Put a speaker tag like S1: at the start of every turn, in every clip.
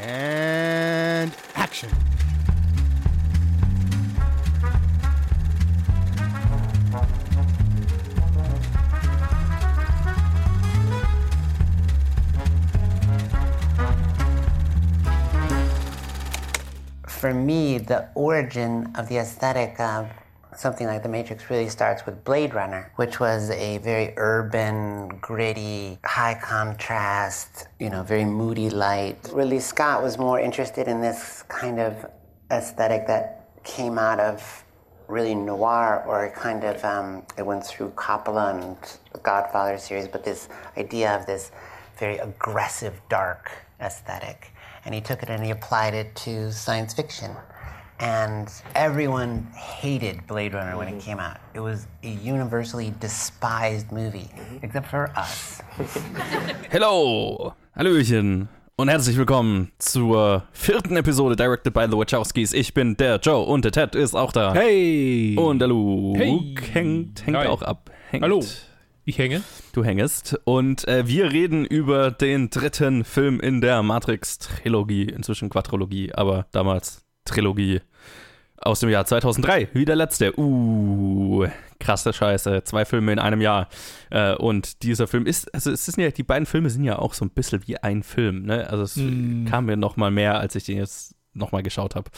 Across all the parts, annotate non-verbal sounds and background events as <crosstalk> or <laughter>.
S1: And action.
S2: For me, the origin of the aesthetic of something like The Matrix really starts with Blade Runner, which was a very urban, gritty, high contrast, you know, very moody light. Ridley Scott was more interested in this kind of aesthetic that came out of really noir or kind of um, it went through Coppola and the Godfather series, but this idea of this very aggressive, dark aesthetic. And he took it and he applied it to science fiction. And everyone hated Blade Runner when it came out. It was a universally despised movie, except for us. <laughs>
S3: Hello, Hallöchen und herzlich willkommen zur vierten Episode Directed by the Wachowskis. Ich bin der Joe und der Ted ist auch da.
S4: Hey!
S3: Und der Luke
S4: Hey.
S3: hängt, hängt
S4: Hi.
S3: auch ab. Hängt.
S4: Hallo. Ich hänge.
S3: Du hängest. Und äh, wir reden über den dritten Film in der Matrix-Trilogie, inzwischen Quadrologie, aber damals Trilogie aus dem Jahr 2003. Wie der letzte. Uh, krasse Scheiße. Zwei Filme in einem Jahr. Äh, und dieser Film ist, also es sind ja, die beiden Filme sind ja auch so ein bisschen wie ein Film, ne? Also es
S4: Mm.
S3: kam mir noch mal mehr, als ich den jetzt noch mal geschaut habe.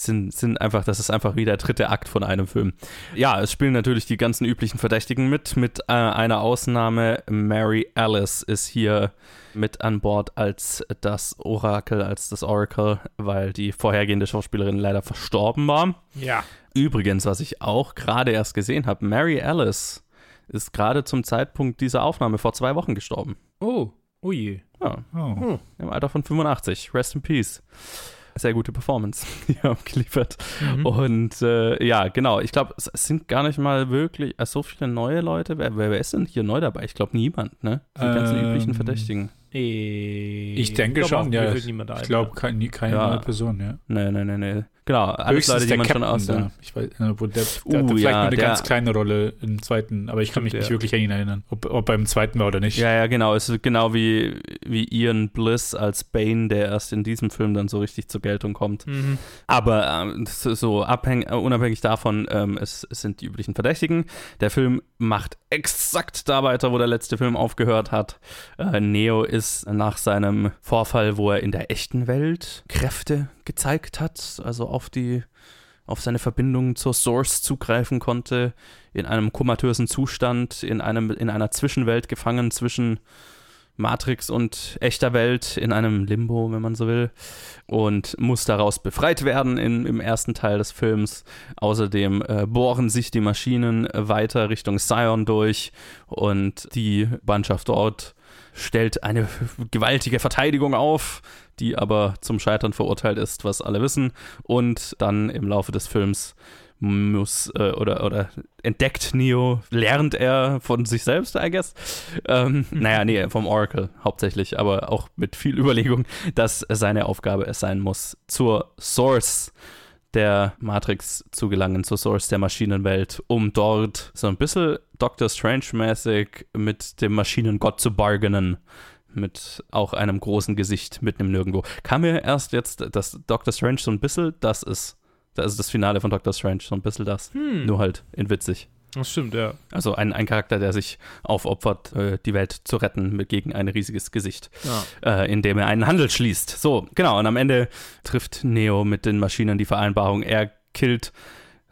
S3: Sind, sind einfach, das ist einfach wie der dritte Akt von einem Film. Ja, es spielen natürlich die ganzen üblichen Verdächtigen mit, mit äh, einer Ausnahme. Mary Alice ist hier mit an Bord als das Orakel, als das Oracle, weil die vorhergehende Schauspielerin leider verstorben war.
S4: Ja.
S3: Übrigens, was ich auch gerade erst gesehen habe, Mary Alice ist gerade zum Zeitpunkt dieser Aufnahme vor zwei Wochen gestorben.
S4: Oh. Oh je.
S3: Ja,
S4: Oh.
S3: im Alter von 85. Rest in Peace. Sehr gute Performance, <laughs> die haben geliefert.
S4: Mhm.
S3: Und äh, ja, genau. Ich glaube, es, sind gar nicht mal wirklich äh, so viele neue Leute. Wer, wer, wer ist denn hier neu dabei? Ich glaube, niemand, ne? Die ganzen
S4: Ähm,
S3: üblichen Verdächtigen.
S4: Ich denke
S5: glaub
S4: schon, ja. Ich glaube, keine, keine
S3: Ja.
S4: neue Person, ja.
S3: Nee, nee, nee, nee. Genau, alles Leute, die
S4: der
S3: man schon
S4: Captain
S3: aus
S4: da. Ich weiß, äh, wo der,
S3: Uh,
S4: der hatte vielleicht
S3: ja,
S4: nur eine
S3: der-
S4: ganz kleine Rolle im zweiten, aber ich kann mich
S3: Stimmt,
S4: nicht
S3: ja.
S4: wirklich an ihn erinnern, ob, ob er im zweiten war oder nicht.
S3: Ja, ja, genau. Es ist genau wie, wie Ian Bliss als Bane, der erst in diesem Film dann so richtig zur Geltung kommt.
S5: Mhm.
S3: Aber ähm, so abhäng, äh, unabhängig davon, ähm, es, es sind die üblichen Verdächtigen. Der Film macht exakt da weiter, wo der letzte Film aufgehört hat. Äh, Neo ist nach seinem Vorfall, wo er in der echten Welt Kräfte gezeigt hat, also auf die auf seine Verbindung zur Source zugreifen konnte, in einem komatösen Zustand, in, einem, in einer Zwischenwelt gefangen zwischen Matrix und echter Welt, in einem Limbo, wenn man so will, und muss daraus befreit werden in, im ersten Teil des Films. Außerdem äh, bohren sich die Maschinen weiter Richtung Sion durch und die Mannschaft dort stellt eine gewaltige Verteidigung auf, die aber zum Scheitern verurteilt ist, was alle wissen. Und dann im Laufe des Films muss äh, oder, oder entdeckt Neo, lernt er von sich selbst, I guess. Ähm, <laughs> naja, nee, vom Oracle hauptsächlich, aber auch mit viel Überlegung, dass seine Aufgabe es sein muss, zur Source der Matrix zu gelangen, zur Source der Maschinenwelt, um dort so ein bisschen Doctor Strange-mäßig mit dem Maschinengott zu bargainen. Mit auch einem großen Gesicht mitten im Nirgendwo. Kam mir erst jetzt, dass Doctor Strange so ein bisschen das ist. Das ist das Finale von Doctor Strange, so ein bisschen das.
S5: Hm.
S3: Nur halt in witzig.
S5: Das stimmt, ja.
S3: Also ein, ein Charakter, der sich aufopfert, äh, die Welt zu retten mit, gegen ein riesiges Gesicht,
S5: ja.
S3: äh, indem er einen Handel schließt. So, genau. Und am Ende trifft Neo mit den Maschinen die Vereinbarung. Er killt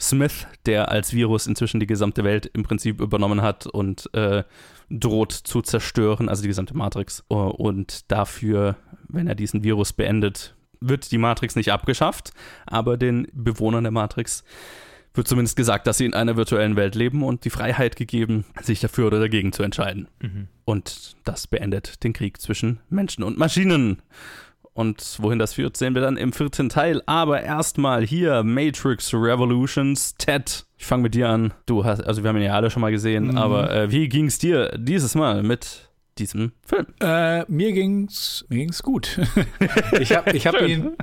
S3: Smith, der als Virus inzwischen die gesamte Welt im Prinzip übernommen hat und äh, droht zu zerstören, also die gesamte Matrix. Uh, Und dafür, wenn er diesen Virus beendet, wird die Matrix nicht abgeschafft, aber den Bewohnern der Matrix wird zumindest gesagt, dass sie in einer virtuellen Welt leben und die Freiheit gegeben, sich dafür oder dagegen zu entscheiden.
S5: Mhm.
S3: Und das beendet den Krieg zwischen Menschen und Maschinen. Und wohin das führt, sehen wir dann im vierten Teil. Aber erstmal hier Matrix Revolutions. Ted, ich fange mit dir an. Du hast, also wir haben ihn ja alle schon mal gesehen,
S4: Mhm.
S3: aber äh, wie ging es dir dieses Mal mit diesem Film?
S4: Äh, mir ging's, mir ging's gut. ich <laughs> habe ich hab ihn,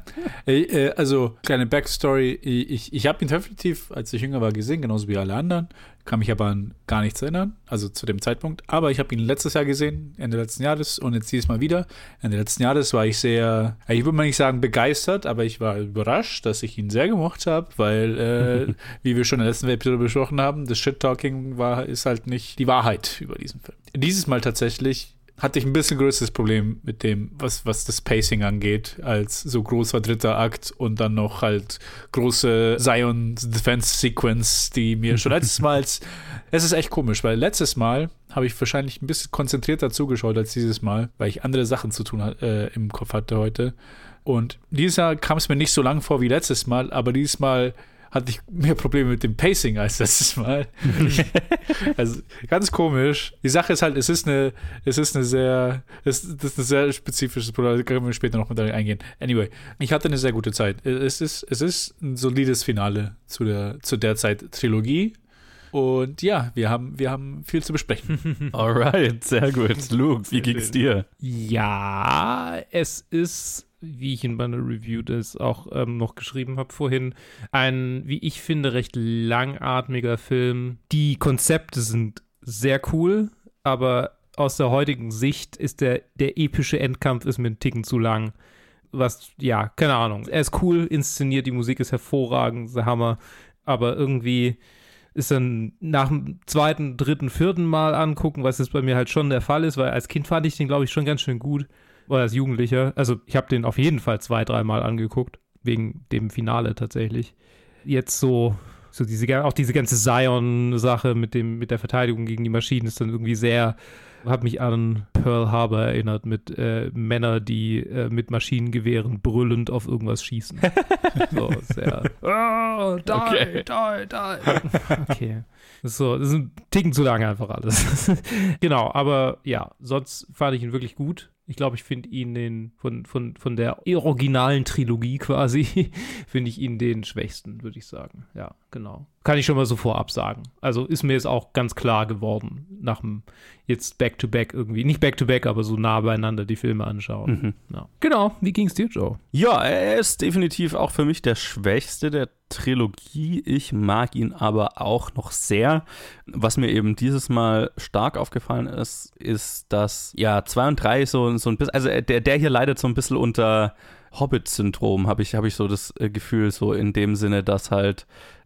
S4: äh, äh, also kleine Backstory, ich, ich habe ihn definitiv, als ich jünger war, gesehen, genauso wie alle anderen. Kann mich aber an gar nichts erinnern, also zu dem Zeitpunkt. Aber ich habe ihn letztes Jahr gesehen, Ende letzten Jahres und jetzt dieses Mal wieder. Ende letzten Jahres war ich sehr, ich würde mal nicht sagen begeistert, aber ich war überrascht, dass ich ihn sehr gemocht habe, weil, äh, <laughs> wie wir schon in der letzten Episode besprochen haben, das Shit-Talking war, ist halt nicht die Wahrheit über diesen Film. Dieses Mal tatsächlich hatte ich ein bisschen größeres Problem mit dem, was, was das Pacing angeht, als so großer dritter Akt und dann noch halt große Zion Defense Sequence, die mir schon <laughs> letztes Mal, es ist echt komisch, weil letztes Mal habe ich wahrscheinlich ein bisschen konzentrierter zugeschaut als dieses Mal, weil ich andere Sachen zu tun äh, im Kopf hatte heute. Und dieses Jahr kam es mir nicht so lang vor wie letztes Mal, aber dieses Mal hatte ich mehr Probleme mit dem Pacing als letztes Mal. <laughs> also ganz komisch. Die Sache ist halt, es ist eine, es ist eine sehr, es, das ist ein sehr spezifisches Problem, da können wir später noch mit eingehen. Anyway, ich hatte eine sehr gute Zeit. Es ist, es ist ein solides Finale zu der, zu der Zeit Trilogie. Und ja, wir haben, wir haben viel zu besprechen. <laughs> <laughs>
S3: Alright, sehr gut. Luke, wie ging's dir?
S1: Ja, es ist wie ich in meiner Review das auch ähm, noch geschrieben habe vorhin, ein, wie ich finde, recht langatmiger Film. Die Konzepte sind sehr cool, aber aus der heutigen Sicht ist der, der epische Endkampf ist mir einen Ticken zu lang. Was, ja, keine Ahnung. Er ist cool inszeniert, die Musik ist hervorragend, der Hammer, aber irgendwie ist dann nach dem zweiten, dritten, vierten Mal angucken, was jetzt bei mir halt schon der Fall ist, weil als Kind fand ich den, glaube ich, schon ganz schön gut oder als Jugendlicher. Also ich habe den auf jeden Fall zwei, dreimal angeguckt, wegen dem Finale tatsächlich. Jetzt so, so diese, auch diese ganze Zion-Sache mit mit der Verteidigung gegen die Maschinen ist dann irgendwie sehr, hat mich an Pearl Harbor erinnert mit äh, Männern, die äh, mit Maschinengewehren brüllend auf irgendwas schießen. <laughs> so, sehr, <laughs> oh, die, okay. die, die. <laughs> Okay. So, das ist ein Ticken zu lange einfach alles. genau, aber ja, sonst fand ich ihn wirklich gut. Ich glaube, ich finde ihn den, von, von, von der originalen Trilogie quasi, <laughs> finde ich ihn den schwächsten, würde ich sagen. Ja, genau. Kann ich schon mal so vorab sagen. Also ist mir jetzt auch ganz klar geworden, nach dem jetzt Back-to-Back -back irgendwie, nicht Back-to-Back, -back, aber so nah beieinander die Filme anschauen. Mhm. Ja. Genau, wie ging es dir, Joe?
S3: Ja, er ist definitiv auch für mich der schwächste der Trilogie. Ich mag ihn aber auch noch sehr. Was mir eben dieses Mal stark aufgefallen ist, ist, dass ja 2 und 3 so, so ein bisschen, also der, der hier leidet so ein bisschen unter Hobbit-Syndrom, habe ich, hab ich so das äh, Gefühl, so in dem Sinne, dass halt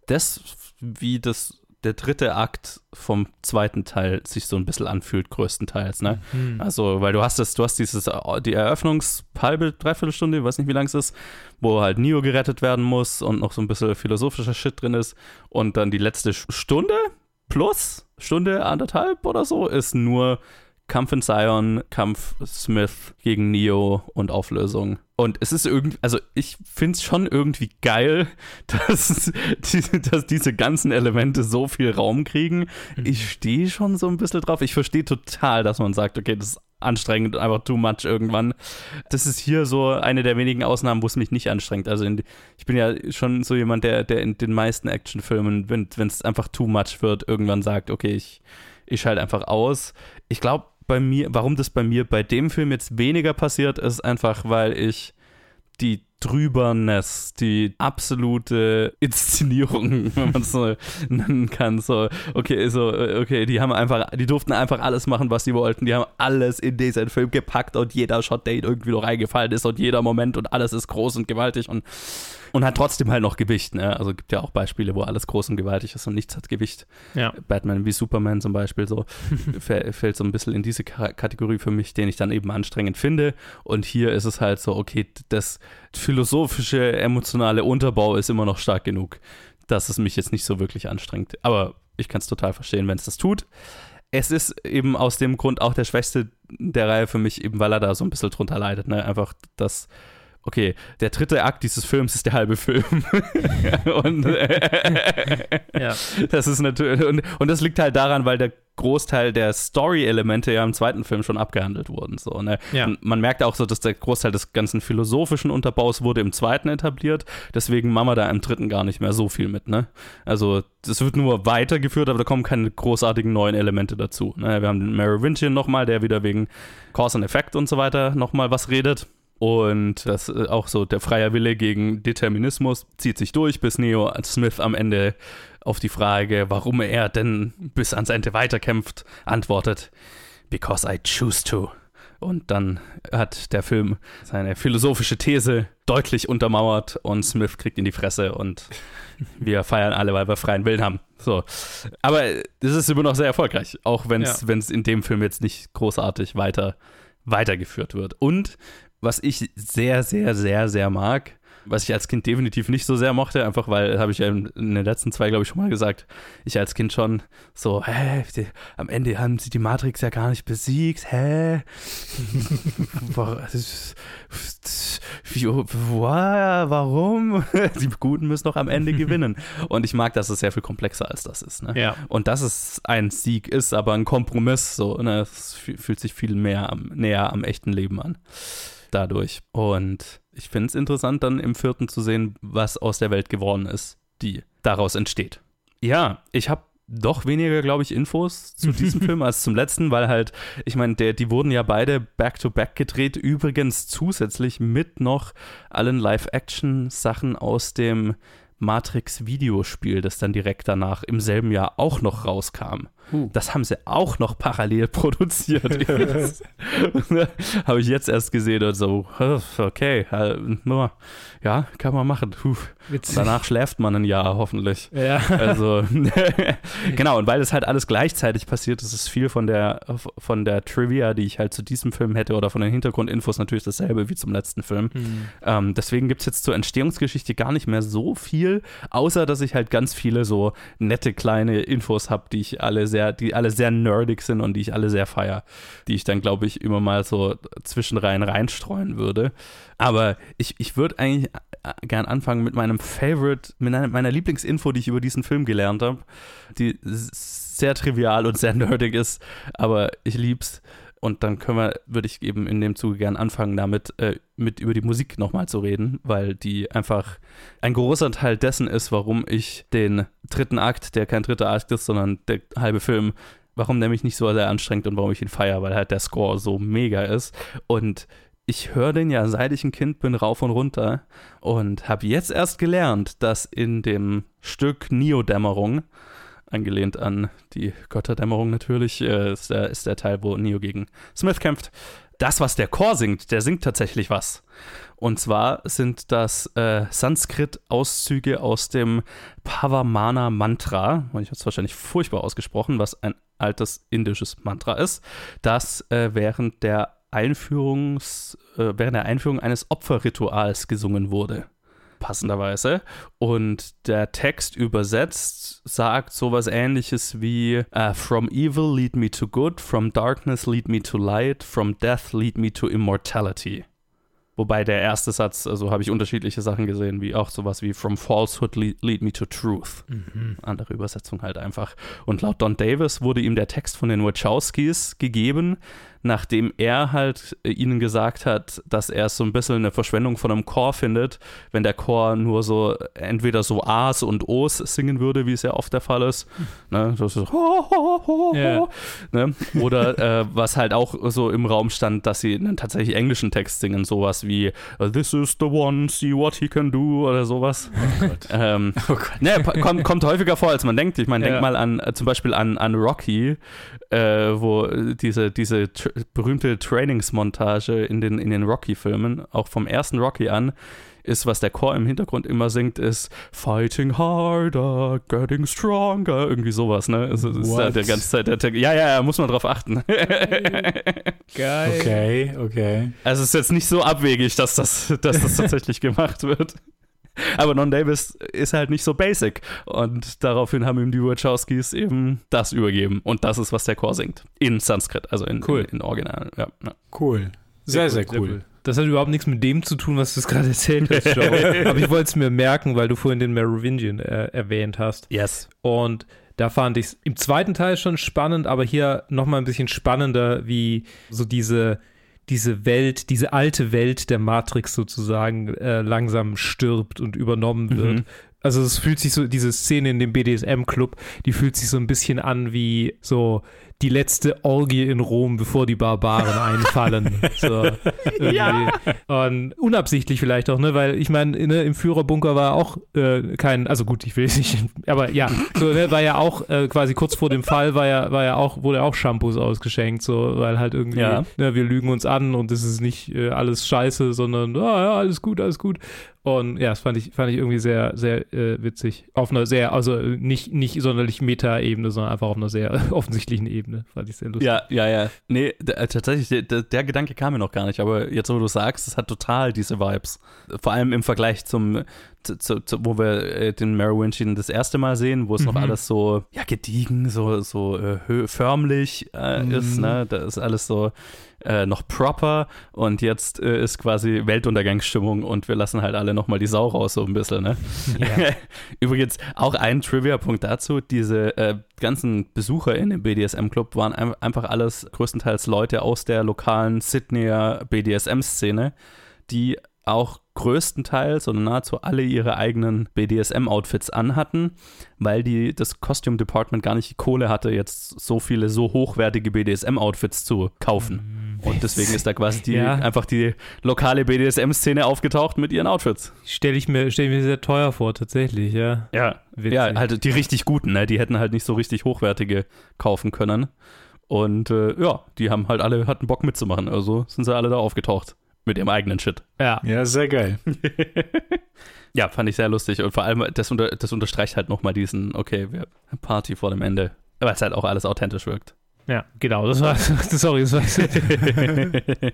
S3: das, wie das der dritte Akt vom zweiten Teil sich so ein bisschen anfühlt, größtenteils, ne? Mhm. Also, weil du hast das, du hast dieses, die Eröffnungshalbe, Dreiviertelstunde, ich weiß nicht, wie lang es ist, wo halt Neo gerettet werden muss und noch so ein bisschen philosophischer Shit drin ist. Und dann die letzte Stunde plus, Stunde anderthalb oder so, ist nur Kampf in Zion, Kampf Smith gegen Neo und Auflösung. Und es ist irgendwie, also ich finde es schon irgendwie geil, <laughs> dass, die, dass diese ganzen Elemente so viel Raum kriegen. Mhm. Ich stehe schon so ein bisschen drauf. Ich verstehe total, dass man sagt, okay, das ist anstrengend, einfach too much irgendwann. Das ist hier so eine der wenigen Ausnahmen, wo es mich nicht anstrengt. Also in, ich bin ja schon so jemand, der, der in den meisten Actionfilmen, wenn es einfach too much wird, irgendwann sagt, okay, ich, ich schalte einfach aus. Ich glaube, bei mir, warum das bei mir bei dem Film jetzt weniger passiert, ist einfach, weil ich die Drüberness, die absolute Inszenierung, <laughs> wenn man es so nennen kann. So, okay, so, okay, die haben einfach, die durften einfach alles machen, was sie wollten. Die haben alles in diesen Film gepackt und jeder Shot, der irgendwie noch reingefallen ist und jeder Moment und alles ist groß und gewaltig und und hat trotzdem halt noch Gewicht, ne? Also gibt ja auch Beispiele, wo alles groß und gewaltig ist und nichts hat Gewicht.
S1: Ja.
S3: Batman wie Superman zum Beispiel so <laughs> fällt so ein bisschen in diese K Kategorie für mich, den ich dann eben anstrengend finde. Und hier ist es halt so, okay, das philosophische, emotionale Unterbau ist immer noch stark genug, dass es mich jetzt nicht so wirklich anstrengt. Aber ich kann es total verstehen, wenn es das tut. Es ist eben aus dem Grund auch der schwächste der Reihe für mich, eben weil er da so ein bisschen drunter leidet. Ne? Einfach das okay, der dritte Akt dieses Films ist der halbe Film. <laughs> und äh, ja. das ist natürlich, und, und das liegt halt daran, weil der Großteil der Story-Elemente ja im zweiten Film schon abgehandelt wurden. So, ne?
S1: ja.
S3: Man merkt auch so, dass der Großteil des ganzen philosophischen Unterbaus wurde im zweiten etabliert. Deswegen machen wir da im dritten gar nicht mehr so viel mit. Ne? Also das wird nur weitergeführt, aber da kommen keine großartigen neuen Elemente dazu. Ne? Wir haben den Merovingian nochmal, der wieder wegen Cause and Effect und so weiter nochmal was redet Und das äh, auch so der freie Wille gegen Determinismus zieht sich durch, bis Neo Smith am Ende auf die Frage, warum er denn bis ans Ende weiterkämpft, antwortet, Because I choose to. Und dann hat der Film seine philosophische These deutlich untermauert und Smith kriegt in die Fresse und <laughs> wir feiern alle, weil wir freien Willen haben. So. Aber es ist immer noch sehr erfolgreich, auch wenn es
S1: Ja.
S3: in dem Film jetzt nicht großartig weiter, weitergeführt wird. Und was ich sehr, sehr, sehr, sehr mag, was ich als Kind definitiv nicht so sehr mochte, einfach weil, habe ich ja in in den letzten zwei, glaube ich, schon mal gesagt, ich als Kind schon so, hä, die, am Ende haben sie die Matrix ja gar nicht besiegt, hä? <laughs> Warum? <laughs> Die Guten müssen doch am Ende gewinnen. Und ich mag, dass es sehr viel komplexer als das ist. Ne?
S1: Ja.
S3: Und dass es ein Sieg ist, aber ein Kompromiss, so, ne? Es fü- fühlt sich viel mehr am, näher am echten Leben an. Dadurch. Und ich finde es interessant, dann im vierten zu sehen, was aus der Welt geworden ist, die daraus entsteht. Ja, ich habe doch weniger, glaube ich, Infos zu <laughs> diesem Film als zum letzten, weil halt, ich meine, die wurden ja beide back-to-back gedreht, übrigens zusätzlich mit noch allen Live-Action-Sachen aus dem Matrix-Videospiel, das dann direkt danach im selben Jahr auch noch rauskam.
S1: Uh.
S3: Das haben sie auch noch parallel <laughs> produziert. <laughs> Habe ich jetzt erst gesehen und so, okay, äh, ja, kann man machen. Danach schläft man ein Jahr hoffentlich.
S1: Ja.
S3: Also, <laughs> genau, und weil es halt alles gleichzeitig passiert, ist es viel von der, von der Trivia, die ich halt zu diesem Film hätte oder von den Hintergrundinfos natürlich dasselbe wie zum letzten Film.
S1: Hm.
S3: Ähm, deswegen gibt es jetzt zur Entstehungsgeschichte gar nicht mehr so viel, außer dass ich halt ganz viele so nette kleine Infos habe, die ich alle sehr, die alle sehr nerdig sind und die ich alle sehr feier, die ich dann, glaube ich, immer mal so zwischenrein reinstreuen würde. Aber ich, ich würde eigentlich äh, gern anfangen mit meinem Favorite, mit einer- meiner Lieblingsinfo, die ich über diesen Film gelernt habe, die sehr trivial und sehr nerdig ist, aber ich lieb's. Und dann können wir, würde ich eben in dem Zuge gern anfangen, damit äh, mit über die Musik nochmal zu reden, weil die einfach ein großer Teil dessen ist, warum ich den dritten Akt, der kein dritter Akt ist, sondern der halbe Film, warum der mich nicht so sehr anstrengt und warum ich ihn feiere, weil halt der Score so mega ist. Und ich höre den ja, seit ich ein Kind bin, rauf und runter und habe jetzt erst gelernt, dass in dem Stück Neo-Dämmerung, angelehnt an die Götterdämmerung natürlich, äh, ist, der, ist der Teil, wo Neo gegen Smith kämpft. Das, was der Chor singt, der singt tatsächlich was. Und zwar sind das äh, Sanskrit-Auszüge aus dem Pavamana Mantra. Ich habe es wahrscheinlich furchtbar ausgesprochen, was ein altes indisches Mantra ist, das äh, während der Einführungs, äh, während der Einführung eines Opferrituals gesungen wurde passenderweise. Und der Text übersetzt sagt sowas ähnliches wie äh, From evil lead me to good, from darkness lead me to light, from death lead me to immortality. Wobei der erste Satz, also habe ich unterschiedliche Sachen gesehen, wie auch sowas wie From falsehood lead, lead me to truth. Andere Übersetzung halt einfach. Und laut Don Davis wurde ihm der Text von den Wachowskis gegeben, nachdem er halt äh, ihnen gesagt hat, dass er es so ein bisschen eine Verschwendung von einem Chor findet, wenn der Chor nur so entweder so A's und O's singen würde, wie es ja oft der Fall ist. Ne? Das ist ho, ho, ho, ho. Ne? Oder äh, was halt auch so im Raum stand, dass sie einen tatsächlich englischen Text singen, sowas wie This is the one, see what he can do oder sowas. Ähm,
S4: Oh Gott.
S3: ne, kommt, kommt häufiger vor, als man denkt. Ich meine,
S1: Ja.
S3: denk mal an äh, zum Beispiel an, an Rocky, äh, wo diese, diese tr berühmte Trainingsmontage in den, in den Rocky-Filmen, auch vom ersten Rocky an, ist, was der Chor im Hintergrund immer singt, ist Fighting harder, getting stronger, irgendwie sowas, ne? Es ist
S4: What?
S3: halt der ganze Zeit der Text. Ja, ja, ja, muss man drauf achten.
S1: Geil. <laughs>
S4: Okay, okay.
S3: Also es ist jetzt nicht so abwegig, dass das, dass das tatsächlich gemacht wird. Aber Non Davis ist halt nicht so basic. Und daraufhin haben ihm die Wachowskis eben das übergeben. Und das ist, was der Chor singt. In Sanskrit, also in,
S1: Cool.
S3: in, in Original. Ja, ja.
S4: Cool. Sehr, sehr, cool.
S1: Das hat überhaupt nichts mit dem zu tun, was du es gerade erzählt hast, Joe. <laughs> Aber ich wollte es mir merken, weil du vorhin den Merovingian äh, erwähnt hast.
S3: Yes.
S1: Und da fand ich es im zweiten Teil schon spannend, aber hier nochmal ein bisschen spannender, wie so diese, diese Welt, diese alte Welt der Matrix sozusagen äh, langsam stirbt und übernommen wird.
S3: Mhm.
S1: Also es fühlt sich so, diese Szene in dem BDSM-Club, die fühlt sich so ein bisschen an wie so die letzte Orgie in Rom, bevor die Barbaren <laughs> einfallen. So, ja. Und unabsichtlich vielleicht auch, ne? Weil ich meine, ne, im Führerbunker war auch äh, kein, also gut, ich will es nicht, aber ja, so, ne, war ja auch äh, quasi kurz vor dem Fall war ja, war ja auch, wurde auch Shampoos ausgeschenkt, so, weil halt irgendwie, ja. ne, wir lügen uns an und es ist nicht äh, alles scheiße, sondern, ah, ja, alles gut, alles gut. Und ja, das fand ich, fand ich irgendwie sehr, sehr äh, witzig. Auf einer sehr, also nicht, nicht sonderlich Meta-Ebene, sondern einfach auf einer sehr <laughs> offensichtlichen Ebene. Fand ich sehr lustig.
S3: Ja, ja, ja. Nee, äh, tatsächlich, der, der, Gedanke kam mir noch gar nicht, aber jetzt, wo du sagst, es hat total diese Vibes. Vor allem im Vergleich zum, zu, zu, wo wir äh, den Merovingian das erste Mal sehen, wo es mhm. noch alles so, ja, gediegen, so, so äh, förmlich äh, mhm. ist, ne? Da ist alles so äh, noch proper und jetzt äh, ist quasi Weltuntergangsstimmung und wir lassen halt alle nochmal die Sau raus, so ein bisschen, ne? Yeah. <laughs> Übrigens, auch ein Trivia-Punkt dazu, diese äh, ganzen Besucher in dem BDSM-Club waren ein einfach alles größtenteils Leute aus der lokalen Sydneyer BDSM-Szene, die auch größtenteils oder nahezu alle ihre eigenen BDSM-Outfits anhatten, weil die das Costume Department gar nicht die Kohle hatte, jetzt so viele so hochwertige BDSM-Outfits zu kaufen. Mm, Und deswegen ist da quasi die, ja. einfach die lokale BDSM-Szene aufgetaucht mit ihren Outfits.
S1: Stelle ich, mir, stell ich mir sehr teuer vor, tatsächlich, ja.
S3: Ja, ja halt die richtig guten, ne? die hätten halt nicht so richtig hochwertige kaufen können. Und äh, ja, die haben halt alle, hatten Bock mitzumachen, also sind sie alle da aufgetaucht mit ihrem eigenen Shit.
S4: Ja. Ja, sehr geil. <laughs>
S3: ja, fand ich sehr lustig. Und vor allem, das, unter, das unterstreicht halt nochmal diesen, okay, wir Party vor dem Ende. Weil es halt auch alles authentisch wirkt.
S1: Ja, genau, das war, <laughs> sorry, das war, <laughs>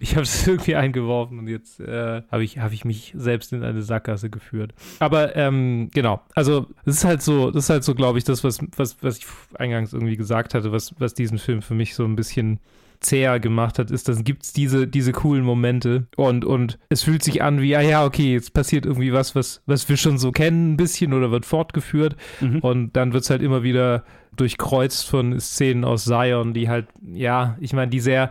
S1: ich habe es irgendwie eingeworfen und jetzt äh, habe ich, hab ich mich selbst in eine Sackgasse geführt. Aber ähm, genau, also das ist halt so, das ist halt so, glaube ich, das, was, was, was ich eingangs irgendwie gesagt hatte, was, was diesen Film für mich so ein bisschen zäher gemacht hat, ist, dass gibt es diese, diese coolen Momente und, und es fühlt sich an wie, ja, ja, okay, jetzt passiert irgendwie was, was, was wir schon so kennen, ein bisschen oder wird fortgeführt mhm. und dann wird es halt immer wieder durchkreuzt von Szenen aus Zion, die halt, ja, ich meine, die sehr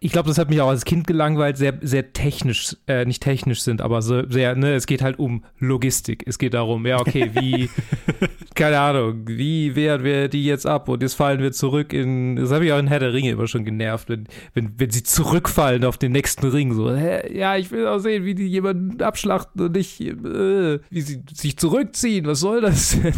S1: ich glaube, das hat mich auch als Kind gelangweilt, sehr, sehr technisch, äh, nicht technisch sind, aber so, sehr, ne, es geht halt um Logistik. Es geht darum, ja, okay, wie, <laughs> keine Ahnung, wie wehren wir die jetzt ab und jetzt fallen wir zurück in, das habe ich auch in Herr der Ringe immer schon genervt, wenn, wenn, wenn sie zurückfallen auf den nächsten Ring, so, hä, ja, ich will auch sehen, wie die jemanden abschlachten und nicht, äh, wie sie sich zurückziehen, was soll das denn?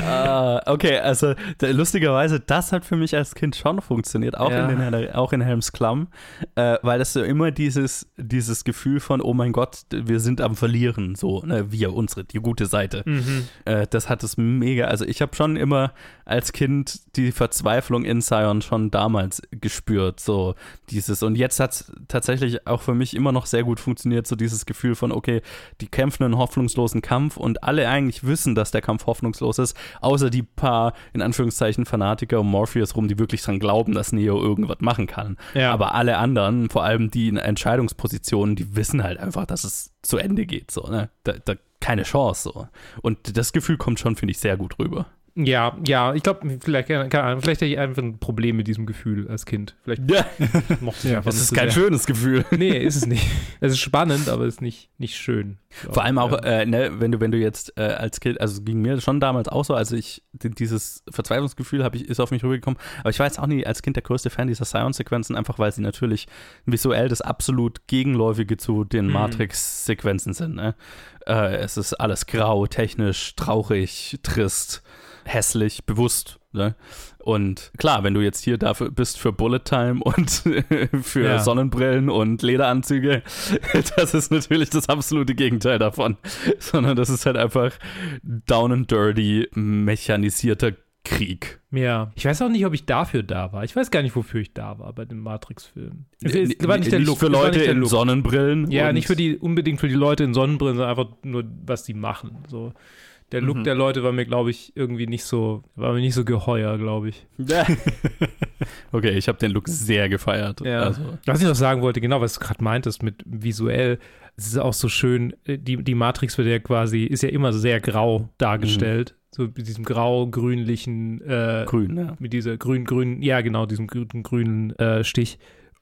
S1: <laughs>
S3: ah, okay, also lustigerweise, das hat für mich als Kind schon funktioniert, auch ja. in den Herr der auch in Helms Klamm, äh, weil das so immer dieses, dieses Gefühl von, oh mein Gott, wir sind am Verlieren, so, ne, wir, unsere, die gute Seite. Mhm. Äh, das hat es mega, also ich habe schon immer als Kind die Verzweiflung in Sion schon damals gespürt, so dieses, und jetzt hat es tatsächlich auch für mich immer noch sehr gut funktioniert, so dieses Gefühl von, okay, die kämpfen einen hoffnungslosen Kampf und alle eigentlich wissen, dass der Kampf hoffnungslos ist, außer die paar, in Anführungszeichen, Fanatiker um Morpheus rum, die wirklich dran glauben, dass Neo irgendwas machen kann. Ja. Aber alle anderen, vor allem die in Entscheidungspositionen, die wissen halt einfach, dass es zu Ende geht. So, ne? da, da keine Chance. So. Und das Gefühl kommt schon, finde ich, sehr gut rüber.
S1: Ja, ja, ich glaube, vielleicht, keine Ahnung, vielleicht hatte ich einfach ein Problem mit diesem Gefühl als Kind. Vielleicht ja. <laughs>
S3: mochte ich einfach Das ist kein sehr. schönes Gefühl. <laughs>
S1: Nee, ist es nicht. Es ist spannend, aber es ist nicht, nicht schön.
S3: Vor allem auch, äh, ne, wenn du, wenn du jetzt äh, als Kind, also ging mir schon damals auch so, also ich, dieses Verzweiflungsgefühl ich, ist auf mich rübergekommen, aber ich war jetzt auch nie als Kind der größte Fan dieser Science-Sequenzen, einfach weil sie natürlich visuell das absolut Gegenläufige zu den mhm. Matrix-Sequenzen sind. Ne? Äh, es ist alles grau, technisch, traurig, trist hässlich, bewusst. Ne? Und klar, wenn du jetzt hier dafür bist für Bullet Time und <laughs> für ja. Sonnenbrillen und Lederanzüge, <laughs> das ist natürlich das absolute Gegenteil davon. <laughs> Sondern das ist halt einfach down and dirty, mechanisierter Krieg.
S1: Ja, ich weiß auch nicht, ob ich dafür da war. Ich weiß gar nicht, wofür ich da war bei dem Matrix-Film.
S3: Es war nicht der nicht Look. für Leute in Look. Sonnenbrillen.
S1: Ja, nicht für die unbedingt für die Leute in Sonnenbrillen, sondern einfach nur, was sie machen. So der Look mhm. der Leute war mir, glaube ich, irgendwie nicht so, war mir nicht so geheuer, glaube ich. <laughs>
S3: okay, ich habe den Look sehr gefeiert.
S1: Ja. Also. Was ich noch sagen wollte, genau, was du gerade meintest mit visuell, es ist auch so schön, äh, die, die Matrix wird ja quasi, ist ja immer sehr grau dargestellt. Mhm. So mit diesem grau-grünlichen, äh,
S3: Grün, ja.
S1: Mit dieser grün-grünen, ja genau, diesem grünen, grünen äh, Stich.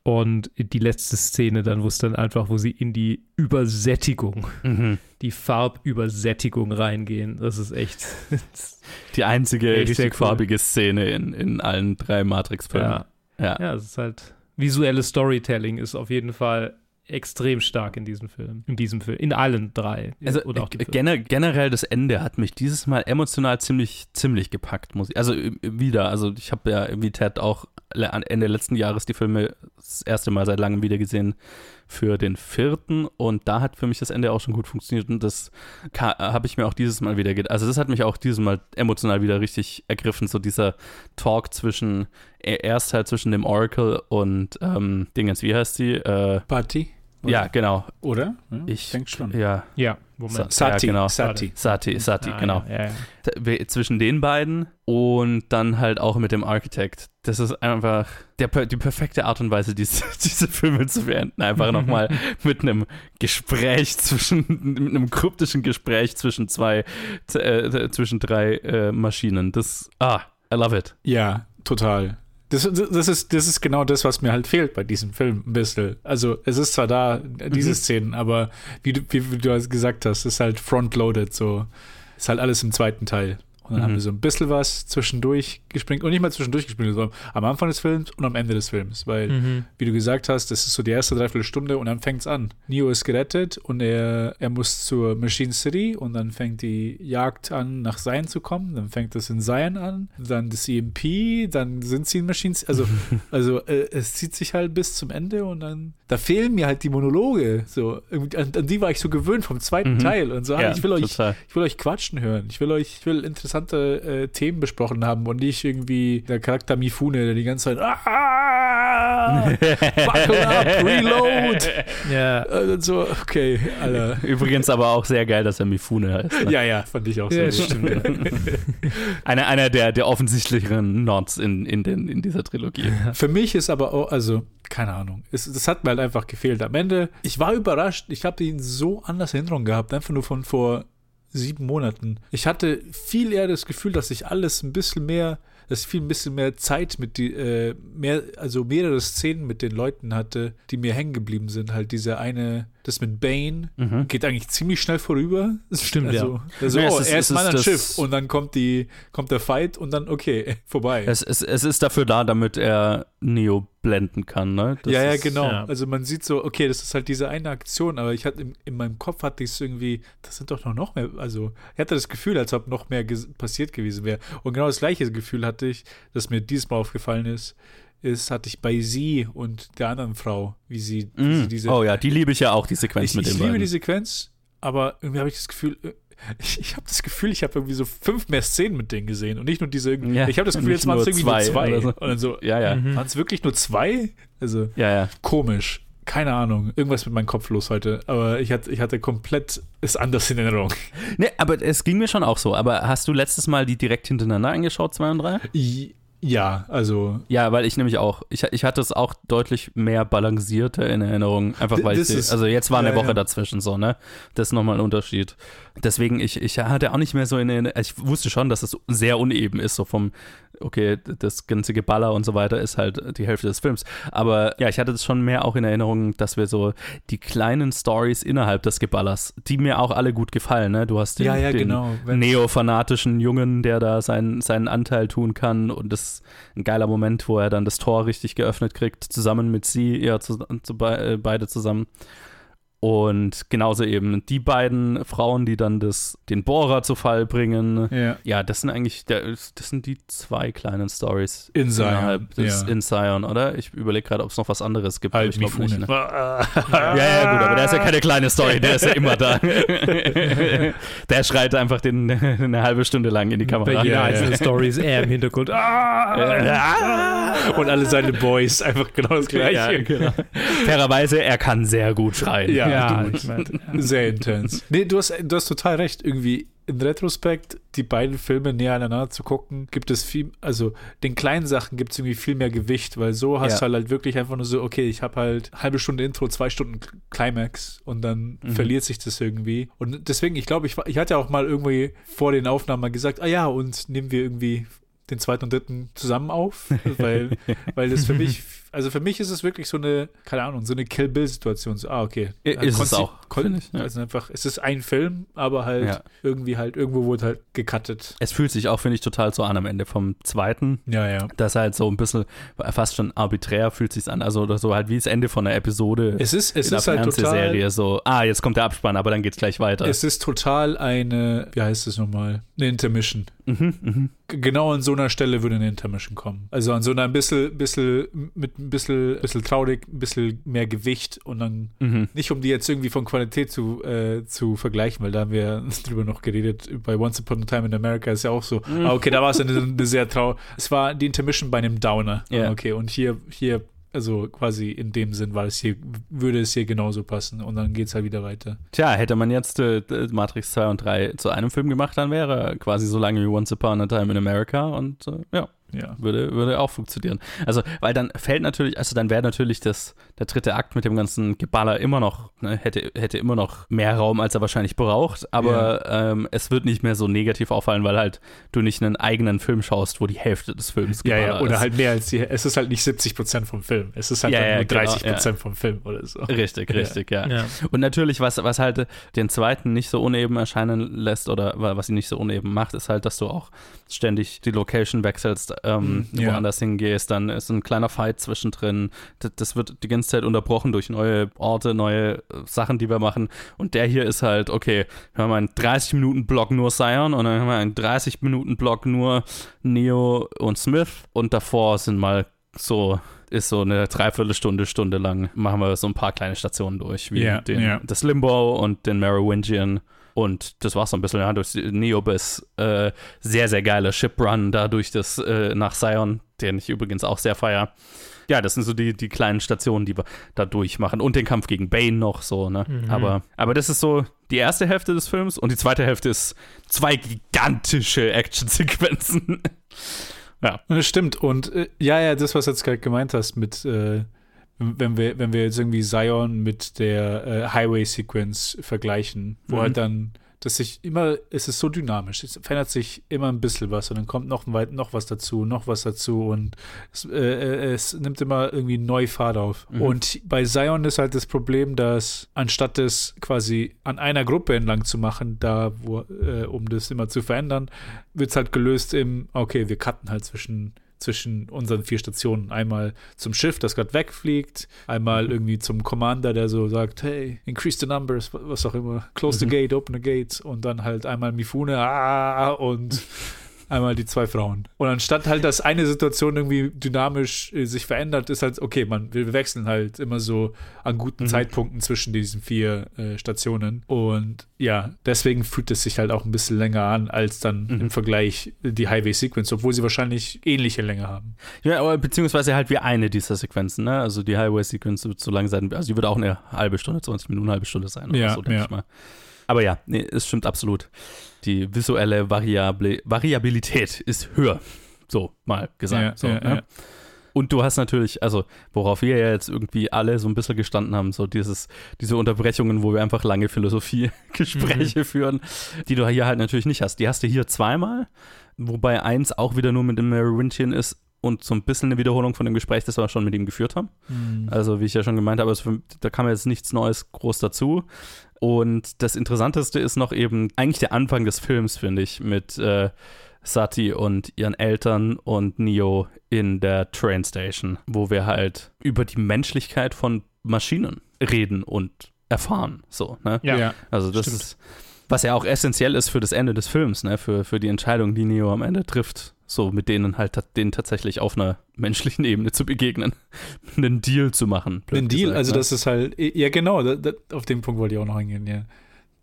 S1: Und die letzte Szene dann, wo es dann einfach, wo sie in die Übersättigung,
S3: Mhm.
S1: die Farbübersättigung reingehen. Das ist echt. <laughs>
S3: Die einzige
S1: Echt
S3: richtig
S1: cool.
S3: farbige Szene in, in allen drei Matrix-Filmen.
S1: ja.
S3: Ja.
S1: ja, es ist halt. Visuelles Storytelling ist auf jeden Fall extrem stark in diesem Film. In diesem Film. In allen drei.
S3: Also
S1: Oder auch die
S3: äh, gener generell das Ende hat mich dieses Mal emotional ziemlich ziemlich gepackt, muss ich. Also äh, wieder, also ich habe ja wie Ted auch Ende letzten Jahres die Filme das erste Mal seit langem wieder gesehen für den vierten und da hat für mich das Ende auch schon gut funktioniert und das ka- habe ich mir auch dieses Mal wieder gedacht. Also das hat mich auch dieses Mal emotional wieder richtig ergriffen, so dieser Talk zwischen äh, erst halt zwischen dem Oracle und ähm, Dingens, wie heißt die? Äh,
S4: Party?
S3: Ja, genau.
S4: Oder? Ja,
S3: Ich
S4: denke schon.
S3: Ja,
S1: Ja, Moment.
S4: Sati,
S3: Ja, genau.
S4: Sati.
S3: Sati, Sati,
S1: Ah,
S3: genau.
S1: Ja, ja,
S3: zwischen den beiden und dann halt auch mit dem Architect. Das ist einfach der, per- die perfekte Art und Weise, diese, <laughs> diese Filme zu beenden. Einfach nochmal <laughs> mit einem Gespräch zwischen, mit einem kryptischen Gespräch zwischen zwei, äh, zwischen drei äh, Maschinen. Das, ah, I love it.
S4: Ja, total. Das, das, ist, das ist genau das, was mir halt fehlt bei diesem Film ein bisschen. Also es ist zwar da, diese Szenen, aber wie du, wie, wie du gesagt hast, ist halt frontloaded, so ist halt alles im zweiten Teil. Und dann
S3: Mhm.
S4: haben wir so ein bisschen was zwischendurch gespringt und nicht mal zwischendurch gespringt, sondern am Anfang des Films und am Ende des Films, weil
S1: Mhm.
S4: wie du gesagt hast, das ist so die erste Dreiviertelstunde und dann fängt's an. Neo ist gerettet und er, er muss zur Machine City und dann fängt die Jagd an, nach Zion zu kommen. Dann fängt es in Zion an, dann das EMP, dann sind sie in Machine City. Also, <laughs> also äh, es zieht sich halt bis zum Ende und dann, da fehlen mir halt die Monologe. So, an, an die war ich so gewöhnt vom zweiten
S3: Mhm.
S4: Teil und so, ah,
S3: Ja,
S4: ich will euch,
S3: total.
S4: ich will euch quatschen hören. Ich will euch, ich will interessante äh, Themen besprochen haben und nicht irgendwie der Charakter Mifune, der die ganze Zeit ah, buckle up, reload. <laughs>
S1: Ja.
S4: Und so, okay, Alter.
S3: Übrigens aber auch sehr geil, dass er Mifune heißt. Ne?
S4: Ja, ja, fand ich auch
S1: Ja,
S4: sehr gut.
S1: stimmt. Ja. <laughs>
S3: Einer, einer der, der offensichtlicheren Nods in, in, den, in dieser Trilogie.
S4: Für mich ist aber auch, also, keine Ahnung, es, das hat mir halt einfach gefehlt. Am Ende, ich war überrascht, ich habe ihn so anders in Erinnerung gehabt, einfach nur von vor sieben Monaten. Ich hatte viel eher das Gefühl, dass ich alles ein bisschen mehr, dass ich viel ein bisschen mehr Zeit mit die, äh, mehr, also mehrere Szenen mit den Leuten hatte, die mir hängen geblieben sind. Halt diese eine, das mit Bane,
S3: Mhm.
S4: geht eigentlich ziemlich schnell vorüber.
S1: Stimmt,
S4: also, Also,
S3: Ja, es
S4: oh,
S3: ist-
S4: er ist mal
S3: ist
S4: ein
S3: das-
S4: Schiff und dann kommt die, kommt der Fight und dann, okay, <laughs> vorbei.
S3: Es, es, es ist dafür da, damit er Neo blenden kann, ne? Das
S4: ja, ja, genau.
S1: ja.
S4: Also man sieht so, okay, das ist halt diese eine Aktion, aber ich hatte in, in meinem Kopf hatte ich es irgendwie, das sind doch noch, noch mehr, also ich hatte das Gefühl, als ob noch mehr ges- passiert gewesen wäre. Und genau das gleiche Gefühl hatte ich, das mir diesmal aufgefallen ist, ist, hatte ich bei sie und der anderen Frau, wie sie, wie
S3: Mm.
S4: sie diese.
S3: oh ja, die liebe ich ja auch, die Sequenz
S4: ich
S3: mit
S4: ich
S3: den
S4: liebe
S3: beiden.
S4: die Sequenz, aber irgendwie habe ich das Gefühl, äh, ich, ich habe das Gefühl, ich habe irgendwie so fünf mehr Szenen mit denen gesehen und nicht nur diese, irgendwie-
S3: Ja,
S4: ich habe das Gefühl, jetzt waren es
S3: nur
S4: irgendwie
S3: zwei
S4: nur zwei.
S3: oder so.
S4: Und dann so,
S3: ja, ja,
S1: Mhm.
S4: waren es wirklich nur zwei? Also,
S3: ja, ja.
S4: komisch. Keine Ahnung. Irgendwas mit meinem Kopf los heute. Aber ich hatte, ich hatte komplett es anders in Erinnerung.
S3: Ne, aber es ging mir schon auch so. Aber hast du letztes Mal die direkt hintereinander angeschaut, zwei und drei?
S4: I- Ja, also.
S3: Ja, weil ich nämlich auch. Ich, ich hatte es auch deutlich mehr balancierter in Erinnerung. Einfach weil ich. also jetzt war eine
S4: ja,
S3: Woche
S4: ja.
S3: dazwischen so, ne? Das ist nochmal ein Unterschied. Deswegen, ich, ich hatte auch nicht mehr so in Erinnerung. Ich wusste schon, dass es sehr uneben ist, so vom. Okay, das ganze Geballer und so weiter ist halt die Hälfte des Films. Aber ja, ich hatte es schon mehr auch in Erinnerung, dass wir so die kleinen Stories innerhalb des Geballers, die mir auch alle gut gefallen, ne? Du hast den,
S4: Ja, ja,
S3: den
S4: genau.
S3: Neofanatischen Jungen, der da seinen, seinen Anteil tun kann und das ist ein geiler Moment, wo er dann das Tor richtig geöffnet kriegt, zusammen mit sie, ja, zu, zu, be- äh, beide zusammen. Und genauso eben die beiden Frauen, die dann das, den Bohrer zu Fall bringen.
S4: Ja.
S3: Ja, das sind eigentlich, das sind die zwei kleinen Stories.
S4: In Zion,
S3: innerhalb des
S4: ja.
S3: In Zion, oder? Ich überlege gerade, ob es noch was anderes gibt.
S4: Halt
S3: ich glaub
S4: Mifune.
S3: nicht, ne? <laughs> Ja, ja, gut, aber der ist ja keine kleine Story, der ist ja immer da. <laughs> der schreit einfach den, <laughs> eine halbe Stunde lang in die Kamera.
S1: Bei jeder
S4: Ja, ja.
S1: einzelnen Story ist er im Hintergrund. Ah!
S4: Und alle seine Boys, einfach genau das Gleiche.
S3: Ja, genau. Fairerweise, er kann sehr gut schreien.
S4: Ja,
S1: Ja,
S4: du.
S1: ich mein,
S4: Sehr intens. Nee, du hast, du hast total recht. Irgendwie in Retrospekt, die beiden Filme näher aneinander zu gucken, gibt es viel, also den kleinen Sachen gibt es irgendwie viel mehr Gewicht, weil so hast
S3: Ja.
S4: du halt, halt wirklich einfach nur so, okay, ich habe halt halbe Stunde Intro, zwei Stunden Climax und dann
S3: Mhm.
S4: verliert sich das irgendwie. Und deswegen, ich glaube, ich, ich hatte auch mal irgendwie vor den Aufnahmen mal gesagt, ah ja, und nehmen wir irgendwie den zweiten und dritten zusammen auf, <laughs> weil, weil das für mich also für mich ist es wirklich so eine, keine Ahnung, so eine Kill Bill-Situation. So, ah, okay.
S3: Ist es auch, ich, ja.
S4: Also einfach, es ist ein Film, aber halt
S3: Ja.
S4: irgendwie halt, irgendwo wurde halt gecuttet.
S3: Es fühlt sich auch, finde ich, total so an am Ende vom zweiten.
S4: Ja, ja.
S3: Das halt so ein bisschen, fast schon arbiträr fühlt sich an. Also, oder so halt wie das Ende von einer Episode
S4: Es ist, es ist halt
S3: Fernsehserie.
S4: total,
S3: So, ah, jetzt kommt der Abspann, aber dann geht's gleich weiter.
S4: es ist total eine, wie heißt es nochmal? Eine Intermission.
S3: mhm, mhm.
S4: G- Genau an so einer Stelle würde eine Intermission kommen. Also an so einer ein bisschen, bisschen mit ein bisschen, bisschen traurig, ein bisschen mehr Gewicht und dann
S3: Mhm.
S4: nicht um die jetzt irgendwie von Qualität zu, äh, zu vergleichen, weil da haben wir <laughs> drüber noch geredet. Bei Once Upon a Time in America ist ja auch so.
S3: Mhm.
S4: Ah, okay, da war es eine, eine sehr trau. Es war die Intermission bei einem Downer.
S3: Ja.
S4: Ah, Okay, und hier, hier, also quasi in dem Sinn war es hier, würde es hier genauso passen und dann geht es halt wieder weiter.
S3: Tja, hätte man jetzt äh, Matrix 2 und 3 zu einem Film gemacht, dann wäre er quasi so lange wie Once Upon a Time in America und äh, ja,
S4: Ja.
S3: würde, würde auch funktionieren. Also, weil dann fällt natürlich, also dann wäre natürlich das, der dritte Akt mit dem ganzen Geballer immer noch, ne, hätte, hätte immer noch mehr Raum, als er wahrscheinlich braucht, aber ähm, es wird nicht mehr so negativ auffallen, weil halt du nicht einen eigenen Film schaust, wo die Hälfte des Films
S4: Ja, ja,
S3: Geballer
S4: oder
S3: ist.
S4: halt mehr als die, es ist halt nicht 70 Prozent vom Film. Es ist halt
S3: Ja, ja,
S4: nur
S3: genau,
S4: 30 Prozent vom Film oder so.
S3: Richtig,
S4: Ja.
S3: richtig, ja.
S1: Ja.
S3: Und natürlich, was, was halt den zweiten nicht so uneben erscheinen lässt oder wa- was ihn nicht so uneben macht, ist halt, dass du auch ständig die Location wechselst, ähm,
S4: Mhm, ja.
S3: woanders hingehst, dann ist ein kleiner Fight zwischendrin. Das, das wird die ganze Zeit unterbrochen durch neue Orte, neue äh, Sachen, die wir machen. Und der hier ist halt, okay, wir haben einen 30-Minuten-Block nur Sion und dann haben wir einen 30-Minuten-Block nur Neo und Smith und davor sind mal so ist so eine Dreiviertelstunde, Stunde lang, machen wir so ein paar kleine Stationen durch, wie
S4: Ja,
S3: den,
S4: ja.
S3: das Limbo und den Merovingian. Und das war so ein bisschen, ja, durch Neobis äh, sehr, sehr geiler Shiprun da durch das äh, nach Sion, den ich übrigens auch sehr feier. Ja, das sind so die, die kleinen Stationen, die wir da durchmachen. Und den Kampf gegen Bane noch so, ne?
S1: Mhm.
S3: Aber, aber das ist so die erste Hälfte des Films und die zweite Hälfte ist zwei gigantische Actionsequenzen. <laughs> ja.
S4: Stimmt. Und äh, ja, ja, das, was du jetzt gerade gemeint hast, mit, äh, wenn wir, wenn wir jetzt irgendwie Zion mit der äh, Highway-Sequence vergleichen, wo
S3: Mhm.
S4: halt dann, dass sich immer, es ist so dynamisch, es verändert sich immer ein bisschen was und dann kommt noch, weit, noch was dazu, noch was dazu und es, äh, äh, es nimmt immer irgendwie neu Fahrt auf.
S3: Mhm.
S4: Und bei Zion ist halt das Problem, dass anstatt es quasi an einer Gruppe entlang zu machen, da wo, äh, um das immer zu verändern, wird es halt gelöst im, okay, wir cutten halt zwischen, zwischen unseren vier Stationen. Einmal zum Schiff, das gerade wegfliegt, einmal irgendwie zum Commander, der so sagt, hey, increase the numbers, was auch immer, close the gate, open the gate und dann halt einmal Mifune, ah, und <laughs> einmal die zwei Frauen. Und anstatt halt, dass eine Situation irgendwie dynamisch äh, sich verändert, ist halt, okay, man, wir wechseln halt immer so an guten Zeitpunkten zwischen diesen vier äh, Stationen. Und ja, deswegen fühlt es sich halt auch ein bisschen länger an, als dann im Vergleich die Highway-Sequence, obwohl sie wahrscheinlich ähnliche Länge haben.
S3: Ja, aber beziehungsweise halt wie eine dieser Sequenzen, ne? Also die Highway-Sequenz wird so lang sein, also die wird auch eine halbe Stunde, 20 Minuten, eine halbe Stunde sein oder
S4: Ja,
S3: so, denke
S4: ja.
S3: ich mal. Aber ja, nee, es stimmt absolut. Die visuelle Variable, Variabilität ist höher. So, mal gesagt.
S4: Ja,
S3: so,
S4: ja,
S3: ne?
S4: ja.
S3: Und du hast natürlich, also worauf wir ja jetzt irgendwie alle so ein bisschen gestanden haben, so dieses, diese Unterbrechungen, wo wir einfach lange Philosophie-Gespräche führen, die du hier halt natürlich nicht hast. Die hast du hier zweimal, wobei eins auch wieder nur mit dem Merovingian ist und so ein bisschen eine Wiederholung von dem Gespräch, das wir schon mit ihm geführt haben. Also wie ich ja schon gemeint habe, für, da kam jetzt nichts Neues groß dazu. Und das Interessanteste ist noch eben eigentlich der Anfang des Films, finde ich, mit äh, Sati und ihren Eltern und Neo in der Train Station, wo wir halt über die Menschlichkeit von Maschinen reden und erfahren. So, ne?
S1: Ja.
S4: ja.
S3: Also das
S1: Stimmt.
S3: ist, was ja auch essentiell ist für das Ende des Films, ne? Für, für die Entscheidung, die Neo am Ende trifft, so mit denen halt denen tatsächlich auf einer menschlichen Ebene zu begegnen, <laughs> einen Deal zu machen. blöd
S4: Ein Deal, also
S3: ne?
S4: das ist halt, ja genau, da, da, auf den Punkt wollte ich auch noch hingehen, ja.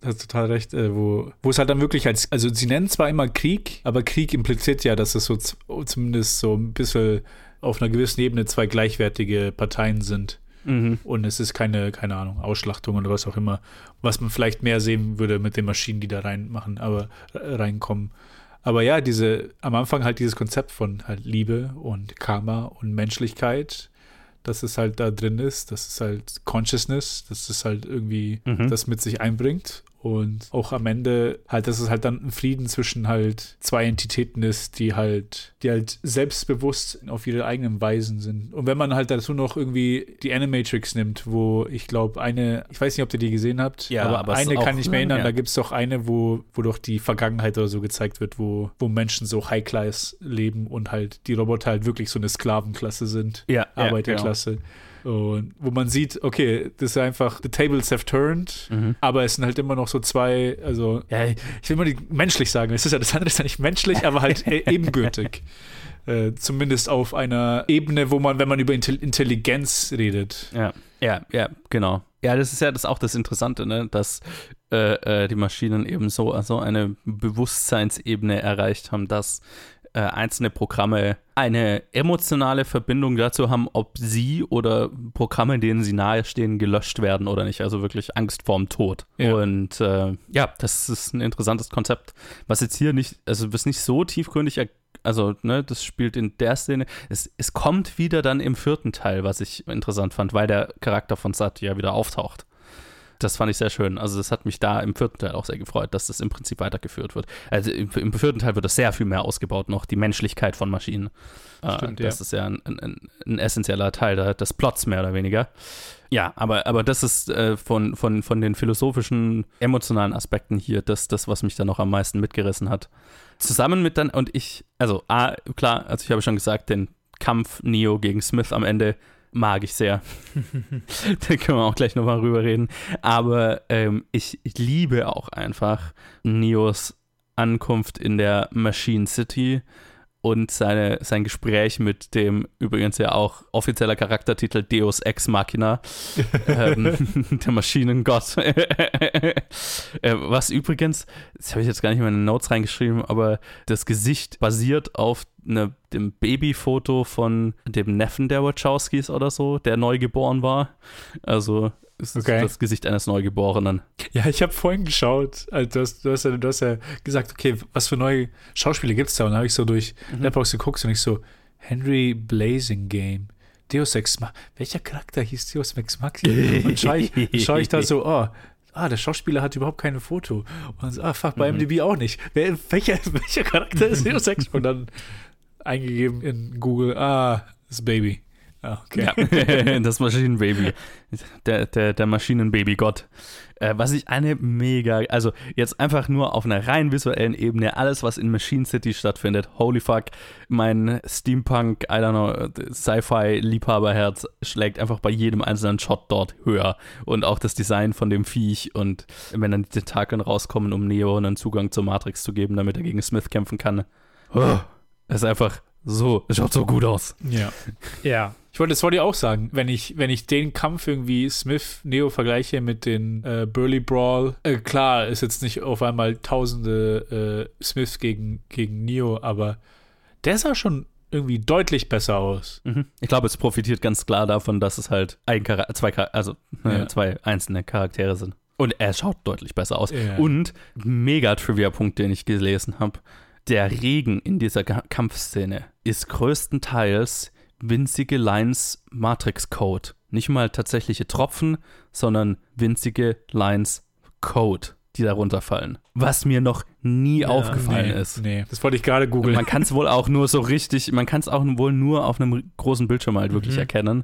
S4: Du hast total recht, äh, wo, wo es halt dann wirklich als, also sie nennen zwar immer Krieg, aber Krieg impliziert ja, dass es so z- zumindest so ein bisschen auf einer gewissen Ebene zwei gleichwertige Parteien sind.
S3: Mhm.
S4: Und es ist keine, keine Ahnung, Ausschlachtung oder was auch immer, was man vielleicht mehr sehen würde mit den Maschinen, die da reinmachen, aber äh, reinkommen. Aber ja, diese, am Anfang halt dieses Konzept von halt Liebe und Karma und Menschlichkeit, dass es halt da drin ist, dass es halt Consciousness, dass es halt irgendwie
S3: Mhm.
S4: das mit sich einbringt. Und auch am Ende halt, dass es halt dann ein Frieden zwischen halt zwei Entitäten ist, die halt, die halt selbstbewusst auf ihre eigenen Weisen sind. Und wenn man halt dazu noch irgendwie die Animatrix nimmt, wo ich glaube, eine, ich weiß nicht, ob ihr die gesehen habt,
S3: Ja,
S4: aber,
S3: aber
S4: eine kann ich mir erinnern,
S3: ja.
S4: da gibt es doch eine, wo, wo doch die Vergangenheit oder so gezeigt wird, wo, wo Menschen so High-Class leben und halt die Roboter halt wirklich so eine Sklavenklasse sind.
S3: Ja, ja,
S4: Arbeiterklasse. Und wo man sieht, okay, das ist einfach, the tables have turned,
S3: Mhm.
S4: aber es sind halt immer noch so zwei, also, ja, ich will mal die, menschlich sagen, es ist ja das andere ist ja nicht menschlich, aber halt e- <laughs> ebenbürtig. Äh, zumindest auf einer Ebene, wo man, wenn man über Intel Intelligenz redet.
S3: Ja, ja, ja, genau. Ja, das ist ja das auch das Interessante, ne? dass äh, äh, die Maschinen eben so, so eine Bewusstseinsebene erreicht haben, dass äh, einzelne Programme eine emotionale Verbindung dazu haben, ob sie oder Programme, denen sie nahestehen, gelöscht werden oder nicht. Also wirklich Angst vorm Tod.
S4: Ja.
S3: Und äh, ja, das ist ein interessantes Konzept, was jetzt hier nicht, also was nicht so tiefgründig also, ne, das spielt in der Szene. Es, es kommt wieder dann im vierten Teil, was ich interessant fand, weil der Charakter von Satya wieder auftaucht. Das fand ich sehr schön. Also, das hat mich da im vierten Teil auch sehr gefreut, dass das im Prinzip weitergeführt wird. Also, im, im vierten Teil wird das sehr viel mehr ausgebaut, noch die Menschlichkeit von Maschinen. Äh,
S4: Stimmt,
S3: das
S4: ja.
S3: ist ja ein, ein, ein essentieller Teil des Plots, mehr oder weniger. Ja, aber, aber das ist äh, von, von, von den philosophischen, emotionalen Aspekten hier das, das, was mich da noch am meisten mitgerissen hat. Zusammen mit dann, und ich, also, A, klar, also ich habe schon gesagt, den Kampf Neo gegen Smith am Ende mag ich sehr. <laughs> da können wir auch gleich nochmal rüber reden. Aber ähm, ich, ich liebe auch einfach Neos Ankunft in der Machine City und seine, sein Gespräch mit dem übrigens ja auch offizieller Charaktertitel Deus Ex Machina, <laughs> ähm, <laughs> der Maschinengott. <laughs> äh, was übrigens, das habe ich jetzt gar nicht in meine Notes reingeschrieben, aber das Gesicht basiert auf ne, dem Babyfoto von dem Neffen der Wachowskis oder so, der neu geboren war. Also es ist
S4: Okay.
S3: das Gesicht eines Neugeborenen.
S4: Ja, ich habe vorhin geschaut, also du, hast, du, hast ja, du hast ja gesagt, okay, was für neue Schauspieler gibt es da? Und dann habe ich so durch
S3: Mhm.
S4: Letterboxd geguckt und ich so, Henry Blazing Game, Deus Ex Ma welcher Charakter hieß Deus Ex Machina? Und schaue ich, schau ich da so, oh, ah, der Schauspieler hat überhaupt kein Foto. Und so, ah, fuck, bei
S3: Mhm.
S4: MDB auch nicht. Wer, welcher, welcher Charakter ist Deus Ex? Und dann eingegeben in Google, ah, das Baby. Ah, okay.
S3: Ja, <laughs> das Maschinenbaby. Der, der, der Maschinenbaby-Gott. Äh, was ich eine mega, also jetzt einfach nur auf einer rein visuellen Ebene, alles, was in Machine City stattfindet, holy fuck, mein Steampunk, I don't know, Sci-Fi-Liebhaberherz schlägt einfach bei jedem einzelnen Shot dort höher. Und auch das Design von dem Viech und wenn dann die Tentakeln rauskommen, um Neo einen Zugang zur Matrix zu geben, damit er gegen Smith kämpfen kann. Oh, das ist einfach so, es schaut so gut aus.
S4: ja.
S1: Ja.
S4: Ich wollte, das wollte ich auch sagen, wenn ich, wenn ich den Kampf irgendwie Smith-Neo vergleiche mit den äh, Burly Brawl, äh, klar, ist jetzt nicht auf einmal tausende äh, Smiths gegen, gegen Neo, aber der sah schon irgendwie deutlich besser aus.
S3: Mhm. Ich glaube, es profitiert ganz klar davon, dass es halt ein Chara zwei, Char also, äh,
S4: Ja.
S3: zwei einzelne Charaktere sind. Und er schaut deutlich besser aus.
S4: Ja.
S3: Und mega Trivia-Punkt, den ich gelesen habe. Der Regen in dieser Ga Kampfszene ist größtenteils winzige Lines Matrix-Code. Nicht mal tatsächliche Tropfen, sondern winzige Lines Code, die darunter fallen. Was mir noch nie aufgefallen
S4: nee,
S3: ist.
S4: Nee, das wollte ich gerade googeln.
S3: man kann es wohl auch nur so richtig, man kann es auch wohl nur auf einem großen Bildschirm halt wirklich
S1: Mhm.
S3: erkennen.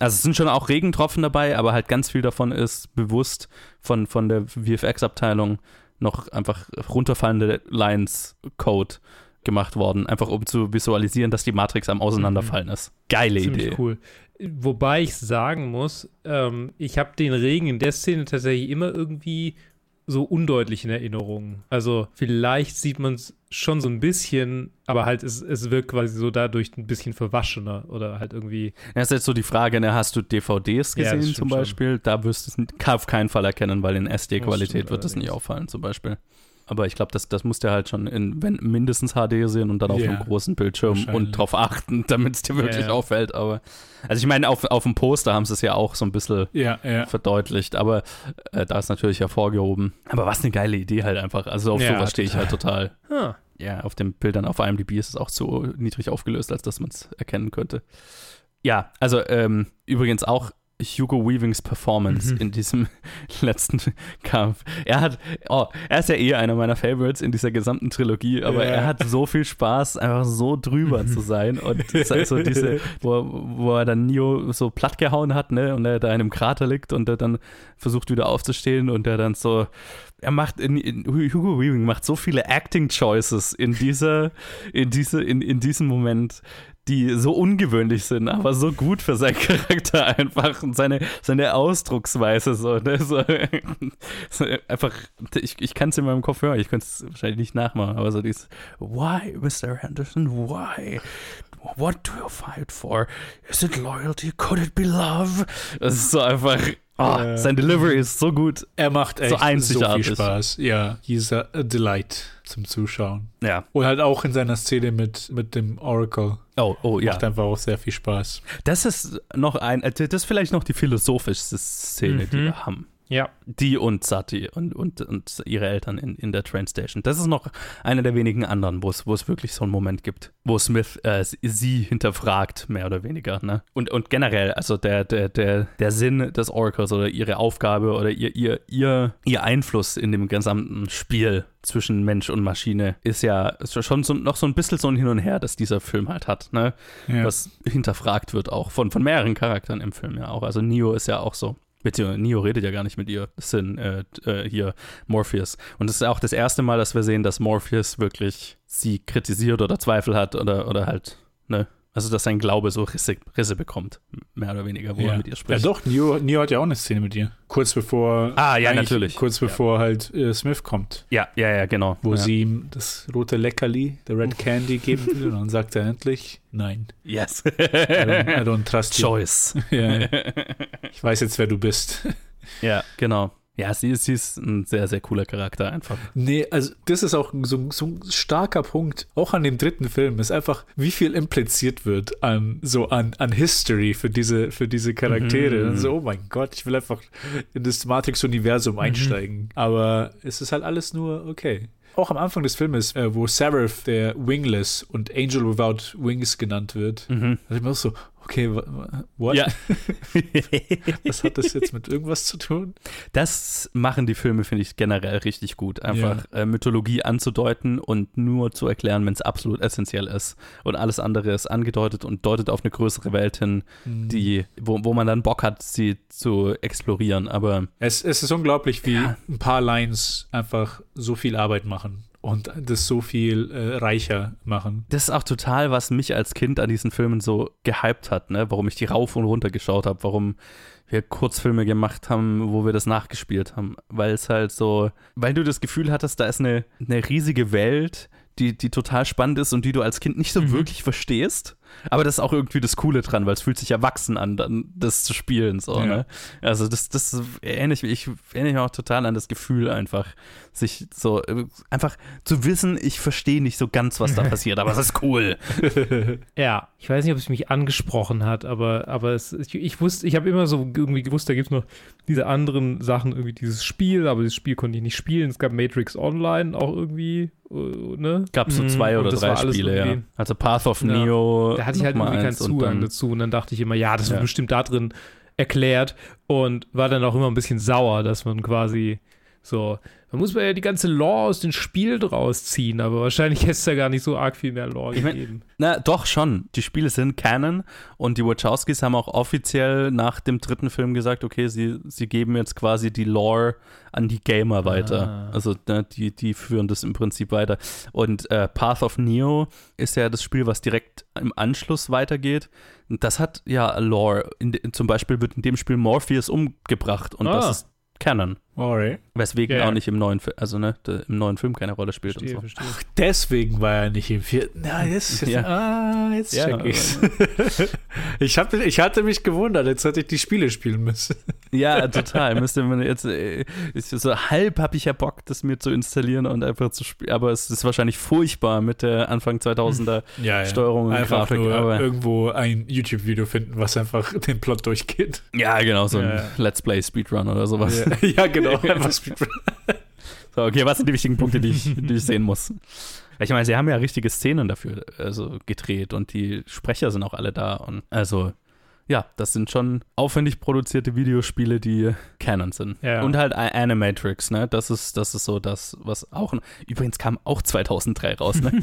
S3: Also es sind schon auch Regentropfen dabei, aber halt ganz viel davon ist bewusst von, von der VFX-Abteilung noch einfach runterfallende Lines-Code gemacht worden, einfach um zu visualisieren, dass die Matrix am Auseinanderfallen ist. Geile
S1: Ziemlich
S3: Idee.
S1: cool. Wobei ich sagen muss, ähm, ich habe den Regen in der Szene tatsächlich immer irgendwie so undeutlich in Erinnerung. Also vielleicht sieht man es schon so ein bisschen, aber halt es, es wirkt quasi so dadurch ein bisschen verwaschener oder halt irgendwie.
S3: Das ist jetzt so die Frage, ne, hast du DVDs
S1: Ja,
S3: gesehen
S1: stimmt
S3: zum
S1: schon.
S3: Beispiel? Da wirst du es auf keinen Fall erkennen, weil in SD-Qualität wird das nicht auffallen zum Beispiel. Aber ich glaube, das, das musst du halt schon in wenn, mindestens HD sehen und dann auf
S4: Ja,
S3: einem großen Bildschirm und drauf achten, <laughs> damit es dir wirklich
S1: Ja,
S3: auffällt. Aber also ich meine, auf, auf dem Poster haben sie es ja auch so ein bisschen
S4: ja,
S3: verdeutlichtlich, aber äh, da ist natürlich hervorgehoben. Aber was eine geile Idee halt einfach. Also auf sowas stehe ich halt total.
S1: Ah,
S3: Ja, auf den Bildern auf IMDb ist es auch zu niedrig aufgelöst, als dass man es erkennen könnte. Ja, also ähm, übrigens auch Hugo Weavings Performance in diesem <laughs> letzten Kampf. Er hat, oh, er ist ja eh einer meiner Favorites in dieser gesamten Trilogie, aber
S4: Ja.
S3: er hat so viel Spaß, einfach so drüber zu sein und <laughs> so diese, wo, wo er dann Neo so plattgehauen hat, ne, und er da in einem Krater liegt und er dann versucht wieder aufzustehen und er dann so, er macht in, in Hugo Weaving macht so viele Acting Choices in dieser, in diese, in, in diesem Moment, die so ungewöhnlich sind, aber so gut für seinen Charakter einfach und seine, seine Ausdrucksweise so, ne? so, <laughs> so einfach, ich, ich kann es in meinem Kopf hören, ich könnte es wahrscheinlich nicht nachmachen, aber so dieses Why, Mr. Anderson, why? What do you fight for? Is it loyalty? Could it be love? Das ist so einfach, oh,
S4: Ja.
S3: sein Delivery ist so gut.
S4: Er macht echt so,
S3: einzigartig.
S4: viel Spaß. Ja, he's a, a delight zum Zuschauen.
S3: Ja.
S4: Und halt auch in seiner Szene mit, mit dem Oracle.
S3: Oh, oh, ja.
S4: Macht einfach auch sehr viel Spaß.
S3: Das ist noch ein, äh, das ist vielleicht noch die philosophischste Szene, die
S1: Mhm.
S3: wir haben.
S1: Ja.
S3: Die und Sati und, und, und ihre Eltern in, in der Train Station. Das ist noch einer der wenigen anderen, wo es, wo es wirklich so einen Moment gibt, wo Smith äh, sie- sie hinterfragt, mehr oder weniger. Ne? Und, und generell, also der, der, der, der Sinn des Oracles oder ihre Aufgabe oder ihr, ihr, ihr, ihr Einfluss in dem gesamten Spiel zwischen Mensch und Maschine ist ja schon so, noch so ein bisschen so ein Hin und Her, das dieser Film halt hat. Ne?
S4: Ja.
S3: was hinterfragt wird auch von, von mehreren Charakteren im Film ja auch. Also Neo ist ja auch so. Beziehungsweise Neo redet ja gar nicht mit ihr. Sind äh, äh, hier Morpheus. Und es ist auch das erste Mal, dass wir sehen, dass Morpheus wirklich sie kritisiert oder Zweifel hat oder, oder halt, ne? Also, dass sein Glaube so Risse, Risse bekommt, mehr oder weniger, wo
S4: ja.
S3: er mit ihr
S4: ja,
S3: spricht.
S4: doch, Neo, Neo hat ja auch eine Szene mit ihr. Kurz bevor.
S3: Ah, ja, natürlich.
S4: Kurz bevor halt äh, Smith kommt.
S3: Ja, ja, ja, genau.
S4: Wo
S3: ja.
S4: sie ihm das rote Leckerli, der Red Candy, <laughs> geben will. Und dann sagt er endlich: Nein.
S3: Yes.
S4: I don't, I don't trust you.
S3: Choice.
S4: Ja. <laughs> Ich weiß jetzt, wer du bist.
S3: ja, genau. Ja, sie ist, sie ist ein sehr, sehr cooler Charakter einfach.
S4: Nee, also das ist auch so, so ein starker Punkt, auch an dem dritten Film, ist einfach, wie viel impliziert wird an so an, an History für diese, für diese Charaktere.
S3: Mhm.
S4: So, oh mein Gott, ich will einfach in das Matrix-Universum einsteigen. Aber es ist halt alles nur okay. Auch am Anfang des Filmes, äh, wo Seraph der Wingless und Angel Without Wings genannt wird,
S3: Mhm.
S4: da ich mir auch so, okay, what?
S3: Ja. <laughs>
S4: Was hat das jetzt mit irgendwas zu tun?
S3: Das machen die Filme, finde ich, generell richtig gut. Einfach äh, Mythologie anzudeuten und nur zu erklären, wenn es absolut essentiell ist. Und alles andere ist angedeutet und deutet auf eine größere Welt hin, die, wo, wo man dann Bock hat, sie zu explorieren. Aber
S4: Es, es ist unglaublich, wie
S3: Ja.
S4: ein paar Lines einfach so viel Arbeit machen und das so viel äh, reicher machen.
S3: das ist auch total, was mich als Kind an diesen Filmen so gehypt hat, ne? Warum ich die rauf und runter geschaut habe, warum wir Kurzfilme gemacht haben, wo wir das nachgespielt haben. Weil es halt so, weil du das Gefühl hattest, da ist eine, eine riesige Welt, die, die total spannend ist und die du als Kind nicht so wirklich verstehst. Aber das ist auch irgendwie das Coole dran, weil es fühlt sich erwachsen an, dann das zu spielen. So,
S4: Ja.
S3: ne? Also das, das erinnere ich, ich erinnere mich auch total an das Gefühl einfach, sich so äh, einfach zu wissen, ich verstehe nicht so ganz, was da <laughs> passiert, aber es ist cool. <laughs>
S1: Ja, ich weiß nicht, ob es mich angesprochen hat, aber, aber es, ich, ich wusste, ich habe immer so irgendwie gewusst, da gibt es noch diese anderen Sachen, irgendwie dieses Spiel, aber dieses Spiel konnte ich nicht spielen. Es gab Matrix Online auch irgendwie, äh, ne?
S3: Gab so
S1: Mhm,
S3: zwei oder drei Spiele, ja. Also Path of
S1: Ja.
S3: Neo.
S1: Da hatte ich halt irgendwie keinen
S3: und
S1: Zugang
S3: dann-
S1: dazu und dann dachte ich immer, ja, das wird
S3: Ja.
S1: bestimmt da drin erklärt und war dann auch immer ein bisschen sauer, dass man quasi so, da muss man ja die ganze Lore aus dem Spiel draus ziehen, aber wahrscheinlich <laughs> hätte es da gar nicht so arg viel mehr Lore
S3: Ich mein-
S1: gegeben.
S3: Na, doch schon. Die Spiele sind Canon und die Wachowskis haben auch offiziell nach dem dritten Film gesagt, okay, sie, sie geben jetzt quasi die Lore an die Gamer weiter.
S1: Ah.
S3: Also ne, die, die führen das im Prinzip weiter. Und äh, Path of Neo ist ja das Spiel, was direkt im Anschluss weitergeht. Das hat ja Lore. In, zum Beispiel wird in dem Spiel Morpheus umgebracht und
S1: Ah.
S3: das ist Canon.
S4: Alright.
S3: Weswegen
S1: Ja, ja.
S3: auch nicht im neuen Film, also ne, der, im neuen Film keine Rolle spielt
S1: Verstehe,
S3: und so.
S1: verstehe.
S4: Deswegen war er nicht im vierten. Ja, jetzt, jetzt,
S3: Ja.
S4: Ah, jetzt
S3: Ja,
S4: check ich's. <laughs> ich, hab, ich hatte mich gewundert, jetzt hätte ich die Spiele spielen müssen.
S3: Ja, total. Müsste man jetzt, äh, ist so halb habe ich ja Bock, das mir zu installieren und einfach zu spielen. Aber es ist wahrscheinlich furchtbar mit der Anfang 2000er <laughs>
S4: Ja,
S3: Steuerung und
S4: Einfach
S3: Grafik.
S4: nur
S3: aber,
S4: irgendwo ein YouTube-Video finden, was einfach <laughs> den Plot durchgeht.
S3: ja, genau, so ein
S4: Ja.
S3: Let's Play Speedrun oder sowas.
S4: Ja, ja genau. <laughs> Einfach Speedrun.
S3: So, okay, was sind die wichtigen Punkte, die ich, die ich sehen muss? Ich meine, sie haben ja richtige Szenen dafür also gedreht und die Sprecher sind auch alle da. Und also, ja, das sind schon aufwendig produzierte Videospiele, die Canon sind.
S1: Ja.
S3: Und halt Animatrix, ne? Das ist, das ist so das, was auch. Übrigens kam auch 2003 raus, ne? <laughs>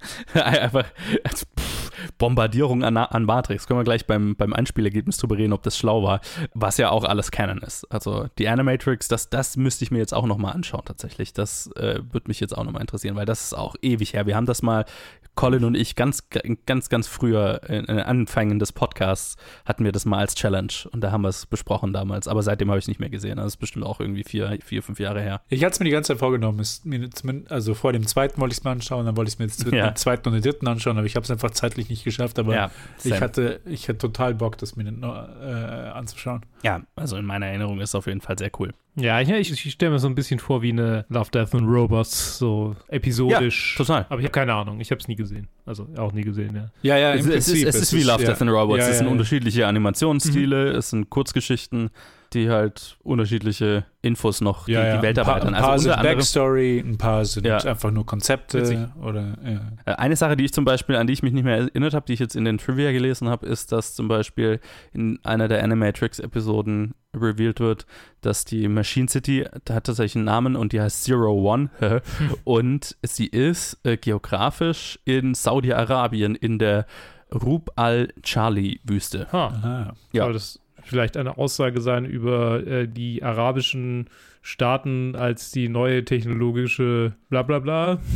S3: <laughs> Einfach also, pff, Bombardierung an, an Matrix. Können wir gleich beim, beim Einspielergebnis drüber reden, ob das schlau war. Was ja auch alles Canon ist. Also die Animatrix, das, das müsste ich mir jetzt auch nochmal anschauen, tatsächlich. Das äh, würde mich jetzt auch nochmal interessieren, weil das ist auch ewig her. Wir haben das mal, Colin und ich, ganz, ganz, ganz früher in den Anfängen des Podcasts hatten wir das mal als Challenge und da haben wir es besprochen damals. Aber seitdem habe ich es nicht mehr gesehen. Das ist bestimmt auch irgendwie vier, vier fünf Jahre her.
S4: Ich hatte es mir die ganze Zeit vorgenommen. Also vor dem zweiten wollte ich es mir anschauen, dann wollte ich es mir jetzt
S3: Ja.
S4: den zweiten und den dritten anschauen, aber ich habe es einfach zeitlich nicht geschafft. Aber
S3: Ja,
S4: ich, hatte, ich hatte total Bock, das mir äh, anzuschauen.
S3: Ja, also in meiner Erinnerung ist es auf jeden Fall sehr cool.
S1: Ja, ich, ich, ich stelle mir so ein bisschen vor wie eine Love, Death and Robots, so episodisch.
S3: Ja, total.
S1: Aber ich habe keine Ahnung, ich habe es nie gesehen. Also auch nie gesehen, ja.
S4: Ja, ja,
S3: Es,
S4: im
S3: es, ist, es ist wie Love. Death and Robots.
S4: Ja,
S3: es sind unterschiedliche Animationsstile, es sind Kurzgeschichten, die halt unterschiedliche Infos noch
S4: Ja,
S3: die,
S4: ja.
S3: die Welt
S4: ein paar,
S3: erweitern.
S4: ein paar
S3: Also
S4: sind Backstory, ein paar sind
S3: Ja.
S4: einfach nur Konzepte
S1: Witzig.
S4: oder ja.
S3: Äh, Eine Sache, die ich zum Beispiel, an die ich mich nicht mehr erinnert habe, die ich jetzt in den Trivia gelesen habe, ist, dass zum Beispiel in einer der Animatrix-Episoden revealed wird, dass die Machine City, da hat tatsächlich einen Namen und die heißt Zero One <laughs> und sie ist äh, geografisch in Saudi-Arabien in der Rub al-Charli-Wüste.
S1: Ha.
S4: Aha.
S3: Ja.
S1: Soll das vielleicht eine Aussage sein über äh, die arabischen Staaten als die neue technologische bla bla bla? <laughs>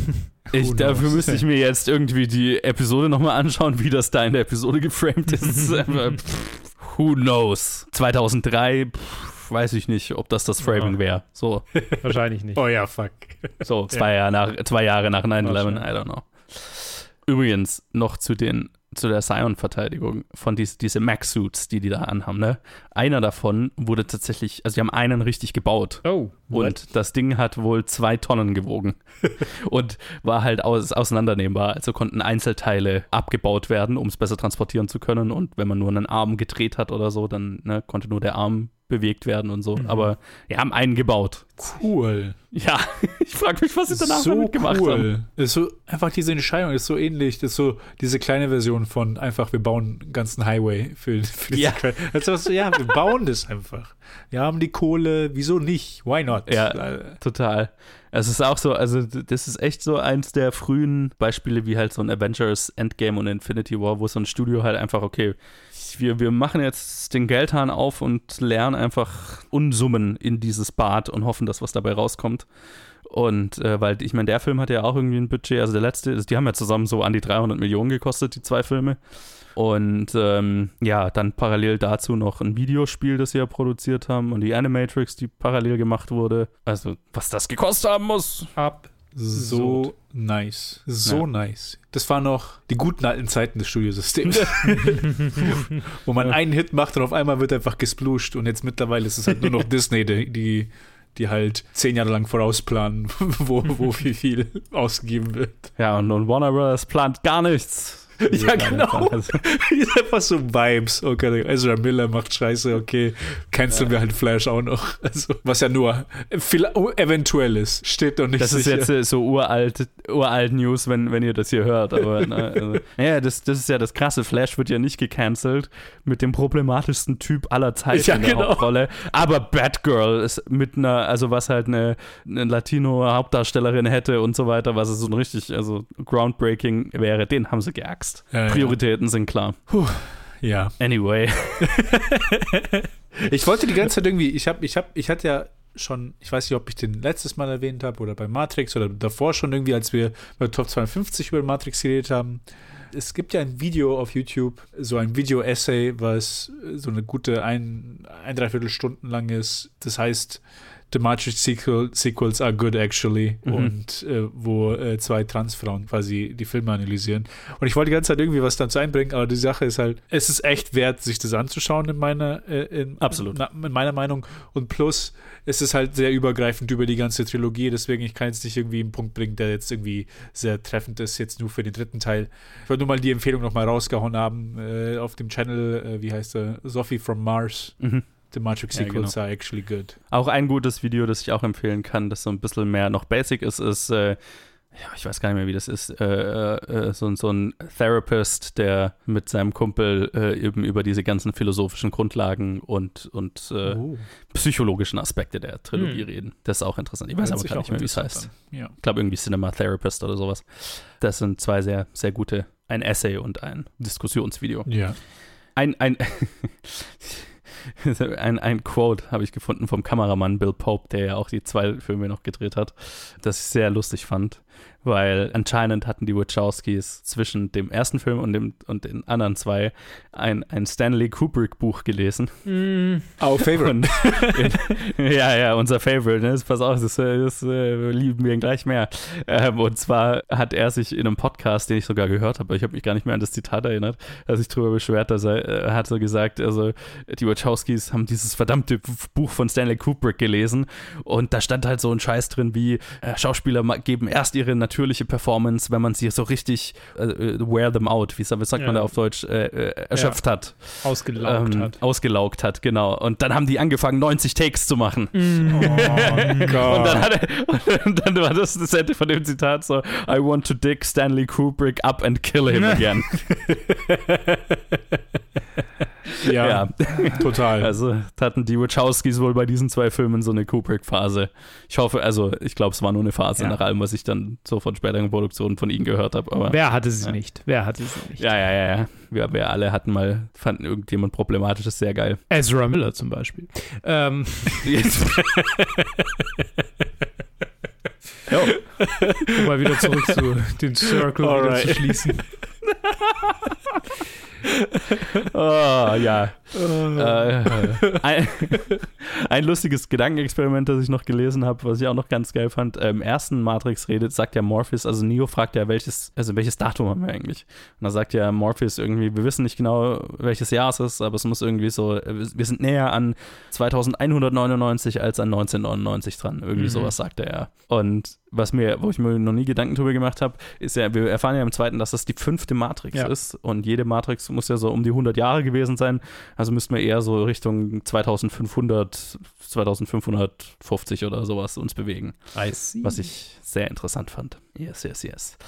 S3: Ich,
S4: Who
S3: dafür
S4: knows?
S3: müsste ich mir jetzt irgendwie die Episode nochmal anschauen, wie das da in der Episode geframed ist. <laughs> Pff, Who knows? 2003, pff, weiß ich nicht, ob das das Framing
S1: Ja.
S3: wäre. So,
S1: Wahrscheinlich nicht.
S4: Oh ja, fuck.
S3: so zwei, Jahre nach, zwei Jahre nach 9-11, I don't know. Übrigens, noch zu den zu der Scion-Verteidigung von dies, diese Max-Suits, die die da anhaben, ne? Einer davon wurde tatsächlich, also die haben einen richtig gebaut.
S1: Oh,
S3: Und das Ding hat wohl zwei Tonnen gewogen <laughs> und war halt aus, auseinandernehmbar. Also konnten Einzelteile abgebaut werden, um es besser transportieren zu können. Und wenn man nur einen Arm gedreht hat oder so, dann ne, konnte nur der Arm bewegt werden und so. Aber wir haben einen gebaut.
S4: Cool.
S3: Ja, <laughs> ich frage mich, was sie danach
S4: so
S3: damit gemacht haben.
S4: cool. Ist so einfach diese Entscheidung ist so ähnlich. Das ist so diese kleine Version von einfach wir bauen einen ganzen Highway für, für diese
S3: Ja.
S4: Also was, ja, wir bauen das einfach. Wir haben die Kohle, wieso nicht? Why not?
S3: Ja.
S4: Äh,
S3: Total. Es ist auch so, also das ist echt so eins der frühen Beispiele, wie halt so ein Avengers Endgame und Infinity War, wo so ein Studio halt einfach, okay, wir, wir machen jetzt den Geldhahn auf und lernen einfach Unsummen in dieses Bad und hoffen, dass was dabei rauskommt. Und äh, weil ich meine, der Film hat ja auch irgendwie ein Budget, also der letzte, die haben ja zusammen so an die 300 Millionen gekostet, die zwei Filme. Und ähm, ja, dann parallel dazu noch ein Videospiel, das sie ja produziert haben und die Animatrix, die parallel gemacht wurde. Also, was das gekostet haben muss.
S1: ab.
S4: So nice. So
S3: Ja.
S4: nice. Das waren noch die guten alten Zeiten des Studiosystems. <laughs> <laughs> Wo man einen Hit macht und auf einmal wird einfach gesplusht und jetzt mittlerweile ist es halt nur noch <laughs> Disney, die, die, die halt zehn Jahre lang vorausplanen, wo, wo wie viel ausgegeben wird.
S3: Ja, und, und Warner Bros. plant gar nichts. <laughs>
S4: Ja, genau.
S3: Sache. <laughs>
S4: ist einfach so Vibes. Okay, Ezra Miller macht Scheiße, okay. Canceln wir halt Flash auch noch. <laughs> Also, was ja nur eventuell ist. Steht doch nicht
S3: Das ist
S4: sicher.
S3: jetzt äh, so uralt, uralt News, wenn, wenn ihr das hier hört. Aber ne, also, ja, das, das ist ja das Krasse. Flash wird ja nicht gecancelt mit dem problematischsten Typ aller Zeiten
S4: Ja,
S3: in der
S4: genau.
S3: Hauptrolle. Aber Batgirl ist mit einer, also was halt eine, eine Latino-Hauptdarstellerin hätte und so weiter, was es so ein richtig, also groundbreaking wäre, den haben sie geaxt.
S4: Ja, ja.
S3: Prioritäten sind klar.
S4: ja.
S3: Anyway. <laughs>
S4: Ich wollte die ganze Zeit irgendwie, ich habe, ich habe, ich hatte ja schon, ich weiß nicht, ob ich den letztes Mal erwähnt habe oder bei Matrix oder davor schon irgendwie, als wir bei Top 52 über Matrix geredet haben. Es gibt ja ein Video auf YouTube, so ein Video-Essay, was so eine gute ein, ein Dreiviertel Stunden lang ist. Das heißt, The Matrix Sequel, Sequels are good actually.
S3: Mhm.
S4: Und äh, wo äh, zwei Transfrauen quasi die Filme analysieren. Und ich wollte die ganze Zeit irgendwie was dazu einbringen, aber die Sache ist halt, es ist echt wert, sich das anzuschauen in meiner, äh, in,
S3: Absolut.
S4: na, in meiner Meinung. Und plus, es ist halt sehr übergreifend über die ganze Trilogie, deswegen ich kann jetzt nicht irgendwie einen Punkt bringen, der jetzt irgendwie sehr treffend ist, jetzt nur für den dritten Teil. Ich wollte nur mal die Empfehlung nochmal rausgehauen haben äh, auf dem Channel, äh, wie heißt er? Sophie from Mars.
S3: Mhm.
S4: The Matrix
S3: Ja,
S4: Sequels
S3: genau.
S4: are actually good.
S3: Auch ein gutes Video, das ich auch empfehlen kann, das so ein bisschen mehr noch basic ist, ist äh, ja, ich weiß gar nicht mehr, wie das ist, äh, äh, so, so ein Therapist, der mit seinem Kumpel äh, eben über diese ganzen philosophischen Grundlagen und, und äh,
S4: Oh.
S3: psychologischen Aspekte der Trilogie
S1: Hm.
S3: reden. Das ist auch interessant. Ich weiß
S4: Hört
S3: aber gar nicht mehr, wie es heißt.
S4: Ja.
S3: Ich glaube irgendwie Cinema Therapist oder sowas. Das sind zwei sehr, sehr gute, ein Essay und ein Diskussionsvideo.
S4: ja.
S3: Ein, ein, <laughs> <laughs> <laughs> ein, ein Quote habe ich gefunden vom Kameramann Bill Pope, der ja auch die zwei Filme noch gedreht hat, das ich sehr lustig fand, weil anscheinend hatten die Wachowskis zwischen dem ersten Film und, dem, und den anderen zwei ein, ein Stanley Kubrick Buch gelesen.
S4: Our favorite.
S3: Und <laughs> ja, ja, unser Favorite, ne? Das, pass auf, das, äh, das äh, lieben wir ihn gleich mehr. Ähm, und zwar hat er sich in einem Podcast, den ich sogar gehört habe, aber ich habe mich gar nicht mehr an das Zitat erinnert, er sich darüber beschwert, dass er, er hat so gesagt, also die Wachowskis haben dieses verdammte Buch von Stanley Kubrick gelesen und da stand halt so ein Scheiß drin wie, äh, Schauspieler geben erst ihre natürliche Performance, wenn man sie so richtig äh, äh, wear them out, wie, sa- wie sagt man
S1: Ja.
S3: da auf Deutsch, äh, äh, erschöpft hat
S1: Ausgelaugt
S3: ähm,
S1: hat.
S3: ausgelaugt hat, genau. Und dann haben die angefangen, 90 Takes zu machen.
S4: Oh <laughs>
S3: Und
S4: Gott.
S3: dann, hat er, <laughs> und dann war das das Ende von dem Zitat so: I want to dig Stanley Kubrick up and kill him again. <laughs>
S4: ja,
S3: ja.
S4: total.
S3: Also hatten die Wachowskis wohl bei diesen zwei Filmen so eine Kubrick-Phase. Ich hoffe, also ich glaube, es war nur eine Phase
S1: Ja.
S3: nach allem, was ich dann so von späteren Produktionen von ihnen gehört habe. Aber
S1: Wer hatte sie
S3: Ja.
S1: nicht? Wer hatte sie nicht?
S3: ja, ja, ja, ja. Wir, wir alle hatten mal, fanden irgendjemand Problematisches sehr geil.
S1: Ezra Miller zum Beispiel. Ähm, <laughs> um mal wieder zurück zu den Circle zu schließen. <laughs> <laughs>
S3: oh, ja. Äh, ein, <laughs> ein lustiges Gedankenexperiment, das ich noch gelesen habe, was ich auch noch ganz geil fand. Im ersten Matrix redet, sagt ja Morpheus, also Neo fragt ja, welches, also welches Datum haben wir eigentlich? Und da sagt ja Morpheus irgendwie, wir wissen nicht genau, welches Jahr es ist, aber es muss irgendwie so, wir sind näher an 2199 als an 1999 dran. Irgendwie
S1: Mhm.
S3: sowas sagt er ja. Und was mir, wo ich mir noch nie Gedanken drüber gemacht habe, ist ja, wir erfahren ja im zweiten, dass das die fünfte Matrix
S1: Ja.
S3: ist. Und jede Matrix muss ja so um die 100 Jahre gewesen sein. Also müssten wir eher so Richtung 2500, 2550 oder sowas uns bewegen. Was ich sehr interessant fand. Yes, yes, yes.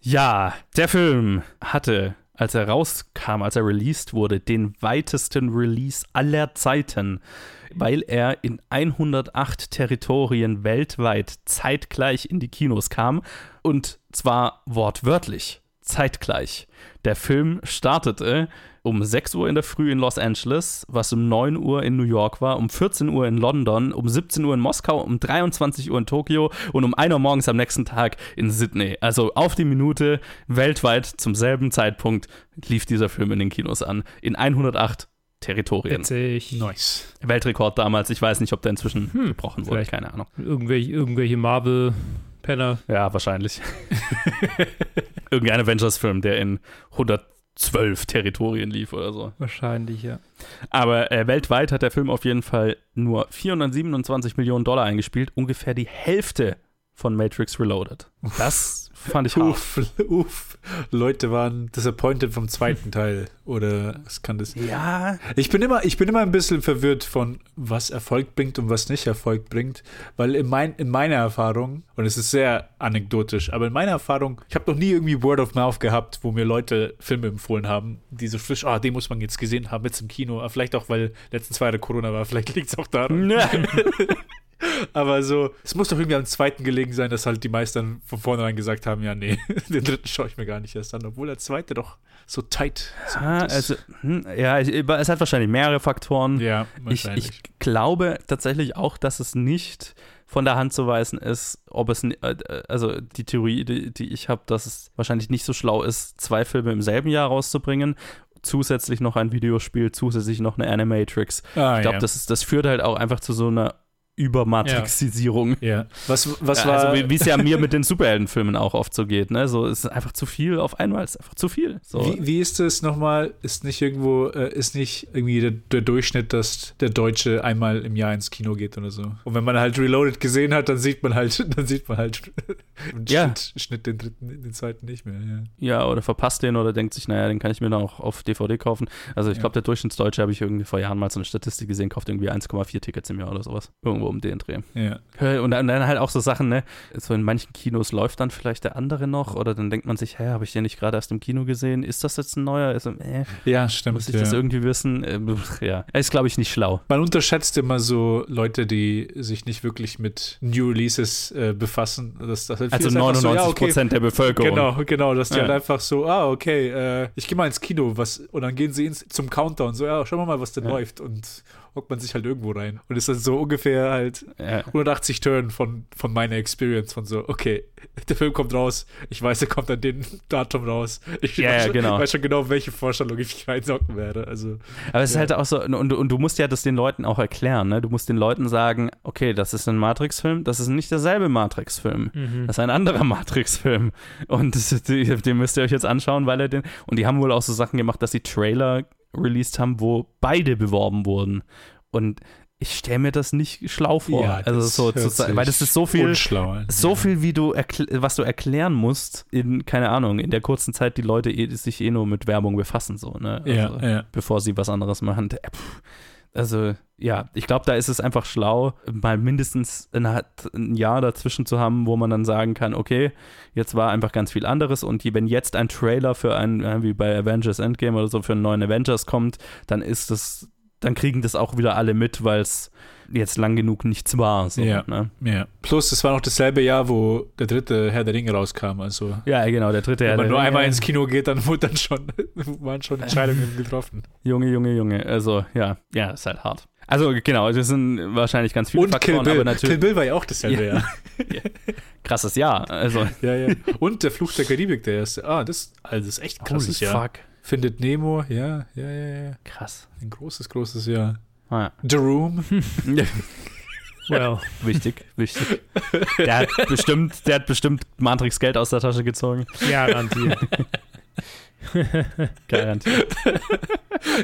S3: Ja, der Film hatte, als er rauskam, als er released wurde, den weitesten Release aller Zeiten, weil er in 108 Territorien weltweit zeitgleich in die Kinos kam. Und zwar wortwörtlich zeitgleich. Der Film startete um 6 Uhr in der Früh in Los Angeles, was um 9 Uhr in New York war, um 14 Uhr in London, um 17 Uhr in Moskau, um 23 Uhr in Tokio und um 1 Uhr morgens am nächsten Tag in Sydney. Also auf die Minute weltweit zum selben Zeitpunkt lief dieser Film in den Kinos an. In 108 Territorien.
S1: Witzig.
S4: Nice.
S3: Weltrekord damals. Ich weiß nicht, ob der inzwischen
S1: Hm,
S3: gebrochen wurde. Keine Ahnung.
S1: Irgendwelche, irgendwelche Marvel-Penner.
S3: Ja, wahrscheinlich. <laughs> Irgendein Avengers-Film, der in 112 Territorien lief oder so.
S1: Wahrscheinlich, ja.
S3: Aber äh, weltweit hat der Film auf jeden Fall nur 427 Millionen Dollar eingespielt, ungefähr die Hälfte von Matrix Reloaded. Das fand ich hart.
S4: Uff, uff. Leute waren disappointed vom zweiten Teil. Oder was kann das?
S3: Ja,
S4: Ich bin immer, ich bin immer ein bisschen verwirrt von, was Erfolg bringt und was nicht Erfolg bringt. Weil in, mein, in meiner Erfahrung, und es ist sehr anekdotisch, aber in meiner Erfahrung, ich habe noch nie irgendwie Word of Mouth gehabt, wo mir Leute Filme empfohlen haben, die so frisch, ah, den muss man jetzt gesehen haben, jetzt im Kino. Vielleicht auch, weil letzten zwei Jahre Corona war, vielleicht <laughs> liegt es auch daran. <laughs> <laughs> Aber so, es muss doch irgendwie am zweiten gelegen sein, dass halt die meisten von vornherein gesagt haben, ja, nee, <laughs> den dritten schaue ich mir gar nicht erst an, obwohl der zweite doch so tight.
S3: Ah,
S4: ist.
S3: also, hm, ja, ich, es hat wahrscheinlich mehrere Faktoren.
S4: ja,
S3: Ich,
S4: wahrscheinlich.
S3: ich glaube tatsächlich auch, dass es nicht von der Hand zu weisen ist, ob es, äh, also die Theorie, die, die ich habe, dass es wahrscheinlich nicht so schlau ist, zwei Filme im selben Jahr rauszubringen, zusätzlich noch ein Videospiel, zusätzlich noch eine Animatrix.
S4: ah,
S3: Ich glaube,
S4: ja.
S3: das, ist- das führt halt auch einfach zu so einer Übermatrixisierung.
S4: Ja. Was, was
S3: Ja,
S4: war.
S3: also wie es ja mir mit den Superheldenfilmen auch oft so geht, ne? So es ist einfach zu viel auf einmal, es ist einfach zu viel. So.
S4: Wie, wie ist es nochmal? Ist nicht irgendwo, äh, ist nicht irgendwie der, der Durchschnitt, dass der Deutsche einmal im Jahr ins Kino geht oder so? Und wenn man halt Reloaded gesehen hat, dann sieht man halt, <laughs> dann sieht man halt und
S3: Ja.
S4: Schnitt, Schnitt den dritten, den zweiten nicht mehr. Ja.
S3: Ja, oder verpasst den oder denkt sich, naja, den kann ich mir dann auch auf DVD kaufen. Also ich
S4: Ja.
S3: glaube, der Durchschnittsdeutsche habe ich irgendwie vor Jahren mal so eine Statistik gesehen, kauft irgendwie 1,4 Tickets im Jahr oder sowas. Irgendwas irgendwo um den Dreh.
S4: Ja.
S3: Und dann, dann halt auch so Sachen, ne? So in manchen Kinos läuft dann vielleicht der andere noch oder dann denkt man sich, hä, habe ich den nicht gerade erst im Kino gesehen? Ist das jetzt ein neuer? Also, äh,
S4: Ja, stimmt.
S3: muss ich
S4: ja.
S3: das irgendwie wissen? Äh, ja, ist glaube ich nicht schlau.
S4: Man unterschätzt immer so Leute, die sich nicht wirklich mit New Releases äh, befassen. Das, das halt
S3: Also
S4: vieles einfach
S3: 99
S4: so, ja, okay.
S3: Prozent der Bevölkerung.
S4: Genau, genau, dass die
S3: Ja.
S4: halt einfach so, ah, okay, äh, ich gehe mal ins Kino, was, und dann gehen sie ins, zum Countdown, so, ja, schauen wir mal, was denn läuft, und hockt man sich halt irgendwo rein. Und ist dann so ungefähr halt
S3: Ja.
S4: 180 Turn von, von meiner Experience, von so, okay, der Film kommt raus, ich weiß, er kommt an dem Datum raus. Ich
S3: Ja,
S4: weiß,
S3: ja,
S4: schon,
S3: genau.
S4: weiß schon genau, welche Vorstellung ich mich reinsocken werde. Also,
S3: Aber es ist halt auch so, und, und du musst ja das den Leuten auch erklären, ne? Du musst den Leuten sagen, okay, das ist ein Matrix-Film, das ist nicht derselbe Matrix-Film.
S1: Mhm.
S3: Das ist ein anderer Matrix-Film. Und <laughs> das, den müsst ihr euch jetzt anschauen, weil er den. Und die haben wohl auch so Sachen gemacht, dass sie Trailer released haben, wo beide beworben wurden. Und ich stelle mir das nicht schlau vor.
S4: ja,
S3: also so, zu, sagen, weil das ist so viel.
S4: an.
S3: So
S4: Ja.
S3: viel, wie du was du erklären musst, in, keine Ahnung, in der kurzen Zeit, die Leute eh, sich eh nur mit Werbung befassen, so, ne?
S4: Ja,
S3: Also,
S4: ja.
S3: bevor sie was anderes machen. Pff. Also, ja, ich glaube, da ist es einfach schlau, mal mindestens ein, ein Jahr dazwischen zu haben, wo man dann sagen kann, okay, jetzt war einfach ganz viel anderes und wenn jetzt ein Trailer für einen, wie bei Avengers Endgame oder so, für einen neuen Avengers kommt, dann ist das, dann kriegen das auch wieder alle mit, weil es jetzt lang genug nichts war. So,
S4: Ja.
S3: ne?
S4: Ja. Plus, es war noch dasselbe Jahr, wo der dritte Herr der Ringe rauskam. Also,
S3: ja, genau, der dritte.
S4: wenn
S3: Herr
S4: man
S3: der
S4: nur
S3: Ringe.
S4: einmal ins Kino geht, dann wurde dann schon, <laughs> waren schon Entscheidungen getroffen.
S3: Junge, Junge, Junge. Also, ja, ja, ist halt hart. Also, genau, das sind wahrscheinlich ganz viele
S4: Und Kill
S3: Faktoren,
S4: Bill.
S3: aber natürlich
S4: Kill Bill war ja auch dasselbe
S3: Ja.
S4: Jahr. <laughs>
S3: krasses Jahr. Also,
S4: Ja, ja. Und der Fluch der Karibik, der erste. Ah, das, also das ist echt ein krasses
S3: holy
S4: Jahr.
S3: fuck.
S4: Findet Nemo, ja, ja, ja, ja.
S3: Krass.
S4: Ein großes, großes Jahr.
S3: Ah,
S4: The Room.
S3: ja. <laughs>
S1: Well,
S3: wichtig, wichtig. Der hat bestimmt, der hat bestimmt Matrix Geld aus der Tasche gezogen.
S1: garantiert. <laughs>
S3: Garantiert.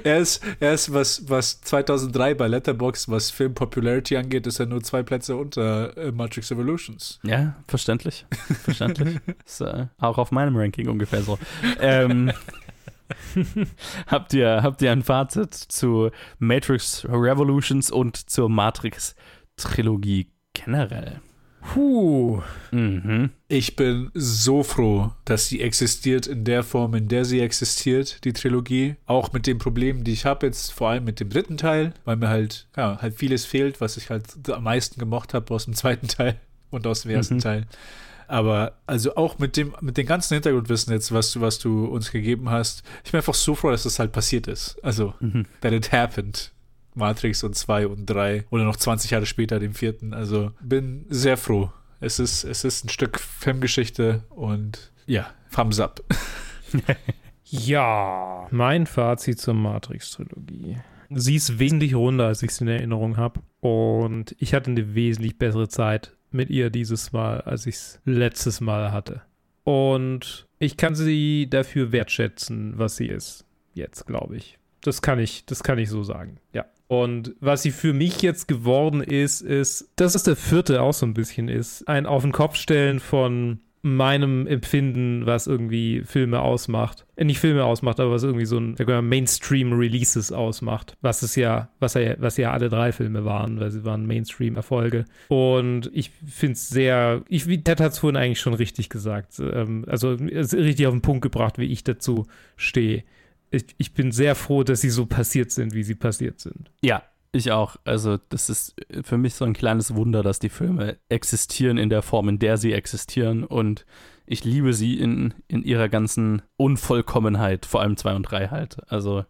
S4: Er ist, er ist was, was 2003 bei Letterboxd, was Film Popularity angeht, ist er nur zwei Plätze unter äh, Matrix Evolutions.
S3: Ja, verständlich. Verständlich. <laughs> Ist äh, auch auf meinem Ranking ungefähr so. Ähm, <laughs> habt, ihr, habt ihr ein Fazit zu Matrix Revolutions und zur Matrix-Trilogie generell?
S1: Puh.
S3: Mhm.
S4: Ich bin so froh, dass sie existiert in der Form, in der sie existiert, die Trilogie. Auch mit den Problemen, die ich habe jetzt, vor allem mit dem dritten Teil, weil mir halt, ja, halt vieles fehlt, was ich halt am meisten gemocht habe aus dem zweiten Teil und aus dem ersten
S3: Mhm.
S4: Teil. Aber also auch mit dem, mit dem ganzen Hintergrundwissen jetzt, was du, was du uns gegeben hast, ich bin einfach so froh, dass das halt passiert ist. Also,
S3: Mhm.
S4: that it happened. Matrix und 2 und 3 oder noch 20 Jahre später den vierten. Also bin sehr froh. Es ist, es ist ein Stück Filmgeschichte und ja, Thumbs up. <laughs>
S1: Ja, mein Fazit zur Matrix-Trilogie. Sie ist wesentlich runder, als ich es in Erinnerung habe. Und ich hatte eine wesentlich bessere Zeit mit ihr dieses Mal, als ich es letztes Mal hatte. Und ich kann sie dafür wertschätzen, was sie ist. Jetzt, glaube ich. Das kann ich, das kann ich so sagen. Ja. Und was sie für mich jetzt geworden ist, ist, dass es der vierte auch so ein bisschen ist. Ein Auf den Kopf stellen von meinem Empfinden, was irgendwie Filme ausmacht. Äh, Nicht Filme ausmacht, aber was irgendwie so ein Mainstream-Releases ausmacht. Was es ja, was ja, was ja alle drei Filme waren, weil sie waren Mainstream-Erfolge. Und ich finde es sehr, ich, wie Ted hat es vorhin eigentlich schon richtig gesagt. Ähm, also richtig auf den Punkt gebracht, wie ich dazu stehe. Ich, ich bin sehr froh, dass sie so passiert sind, wie sie passiert sind.
S3: Ja, ich auch. Also, das ist für mich so ein kleines Wunder, dass die Filme existieren in der Form, in der sie existieren. Und ich liebe sie in, in ihrer ganzen Unvollkommenheit, vor allem 2 und 3 halt. Also,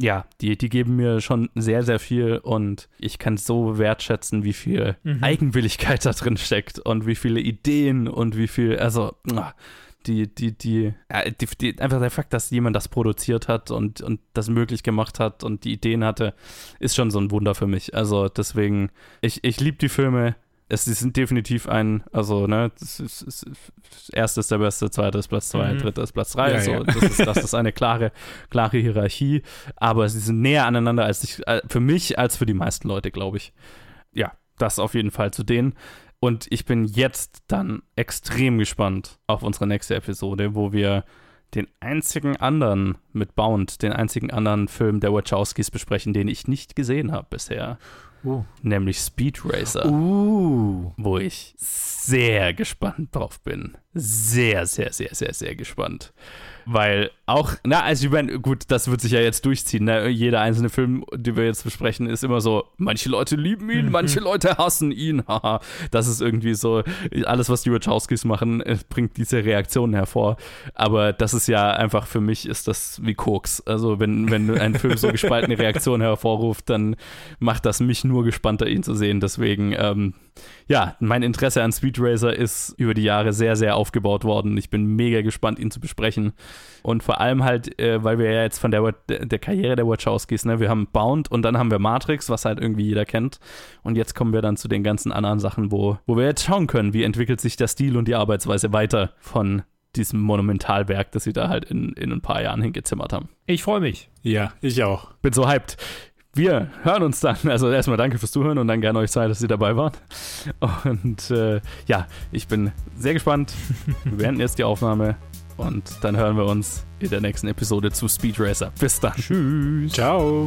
S3: ja, die, die geben mir schon sehr, sehr viel und ich kann so wertschätzen, wie viel
S1: Mhm.
S3: Eigenwilligkeit da drin steckt und wie viele Ideen und wie viel, also, ah, die, die, die, ja, die, die, einfach der Fakt, dass jemand das produziert hat und, und das möglich gemacht hat und die Ideen hatte, ist schon so ein Wunder für mich. Also deswegen, ich, ich liebe die Filme. Es sie sind definitiv ein, also, ne, das ist, ist, das erste ist der beste, zweite ist Platz zwei,
S1: Mhm.
S3: dritte ist Platz drei.
S4: Ja,
S3: so,
S4: ja.
S3: Das, ist, das ist eine klare, klare Hierarchie, aber sie sind näher aneinander als ich, äh, für mich als für die meisten Leute, glaube ich. Ja, das auf jeden Fall zu denen. Und ich bin jetzt dann extrem gespannt auf unsere nächste Episode, wo wir den einzigen anderen mit Bound, den einzigen anderen Film der Wachowskis besprechen, den ich nicht gesehen habe bisher.
S4: Uh.
S3: nämlich Speed Racer,
S4: Uh.
S3: wo ich sehr gespannt drauf bin. Sehr, sehr, sehr, sehr, sehr gespannt. Weil auch, na, also ich meine, gut, das wird sich ja jetzt durchziehen. Ne? Jeder einzelne Film, den wir jetzt besprechen, ist immer so, manche Leute lieben ihn, manche Leute hassen ihn. <laughs> Haha. das ist irgendwie so, alles, was die Wachowskis machen, äh, bringt diese Reaktionen hervor. Aber das ist ja einfach, für mich ist das wie Koks. Also wenn, wenn ein Film so gespaltene Reaktionen hervorruft, dann macht das mich nur gespannter, ihn zu sehen. Deswegen, ähm, ja, mein Interesse an Speed Racer ist über die Jahre sehr, sehr aufgebaut worden. Ich bin mega gespannt, ihn zu besprechen. Und vor allem halt, äh, weil wir ja jetzt von der, der Karriere der Wachowskis, ne, wir haben Bound und dann haben wir Matrix, was halt irgendwie jeder kennt. Und jetzt kommen wir dann zu den ganzen anderen Sachen, wo, wo wir jetzt schauen können, wie entwickelt sich der Stil und die Arbeitsweise weiter von diesem Monumentalwerk, das sie da halt in, in ein paar Jahren hingezimmert haben.
S1: Ich freue mich.
S4: Ja, ich auch.
S3: Bin so hyped. Wir hören uns dann. Also erstmal danke fürs Zuhören und dann gerne euch Zeit, dass ihr dabei wart. Und äh, ja, ich bin sehr gespannt. Wir beenden jetzt die Aufnahme und dann hören wir uns in der nächsten Episode zu Speed Racer. Bis dann. Tschüss.
S4: Ciao.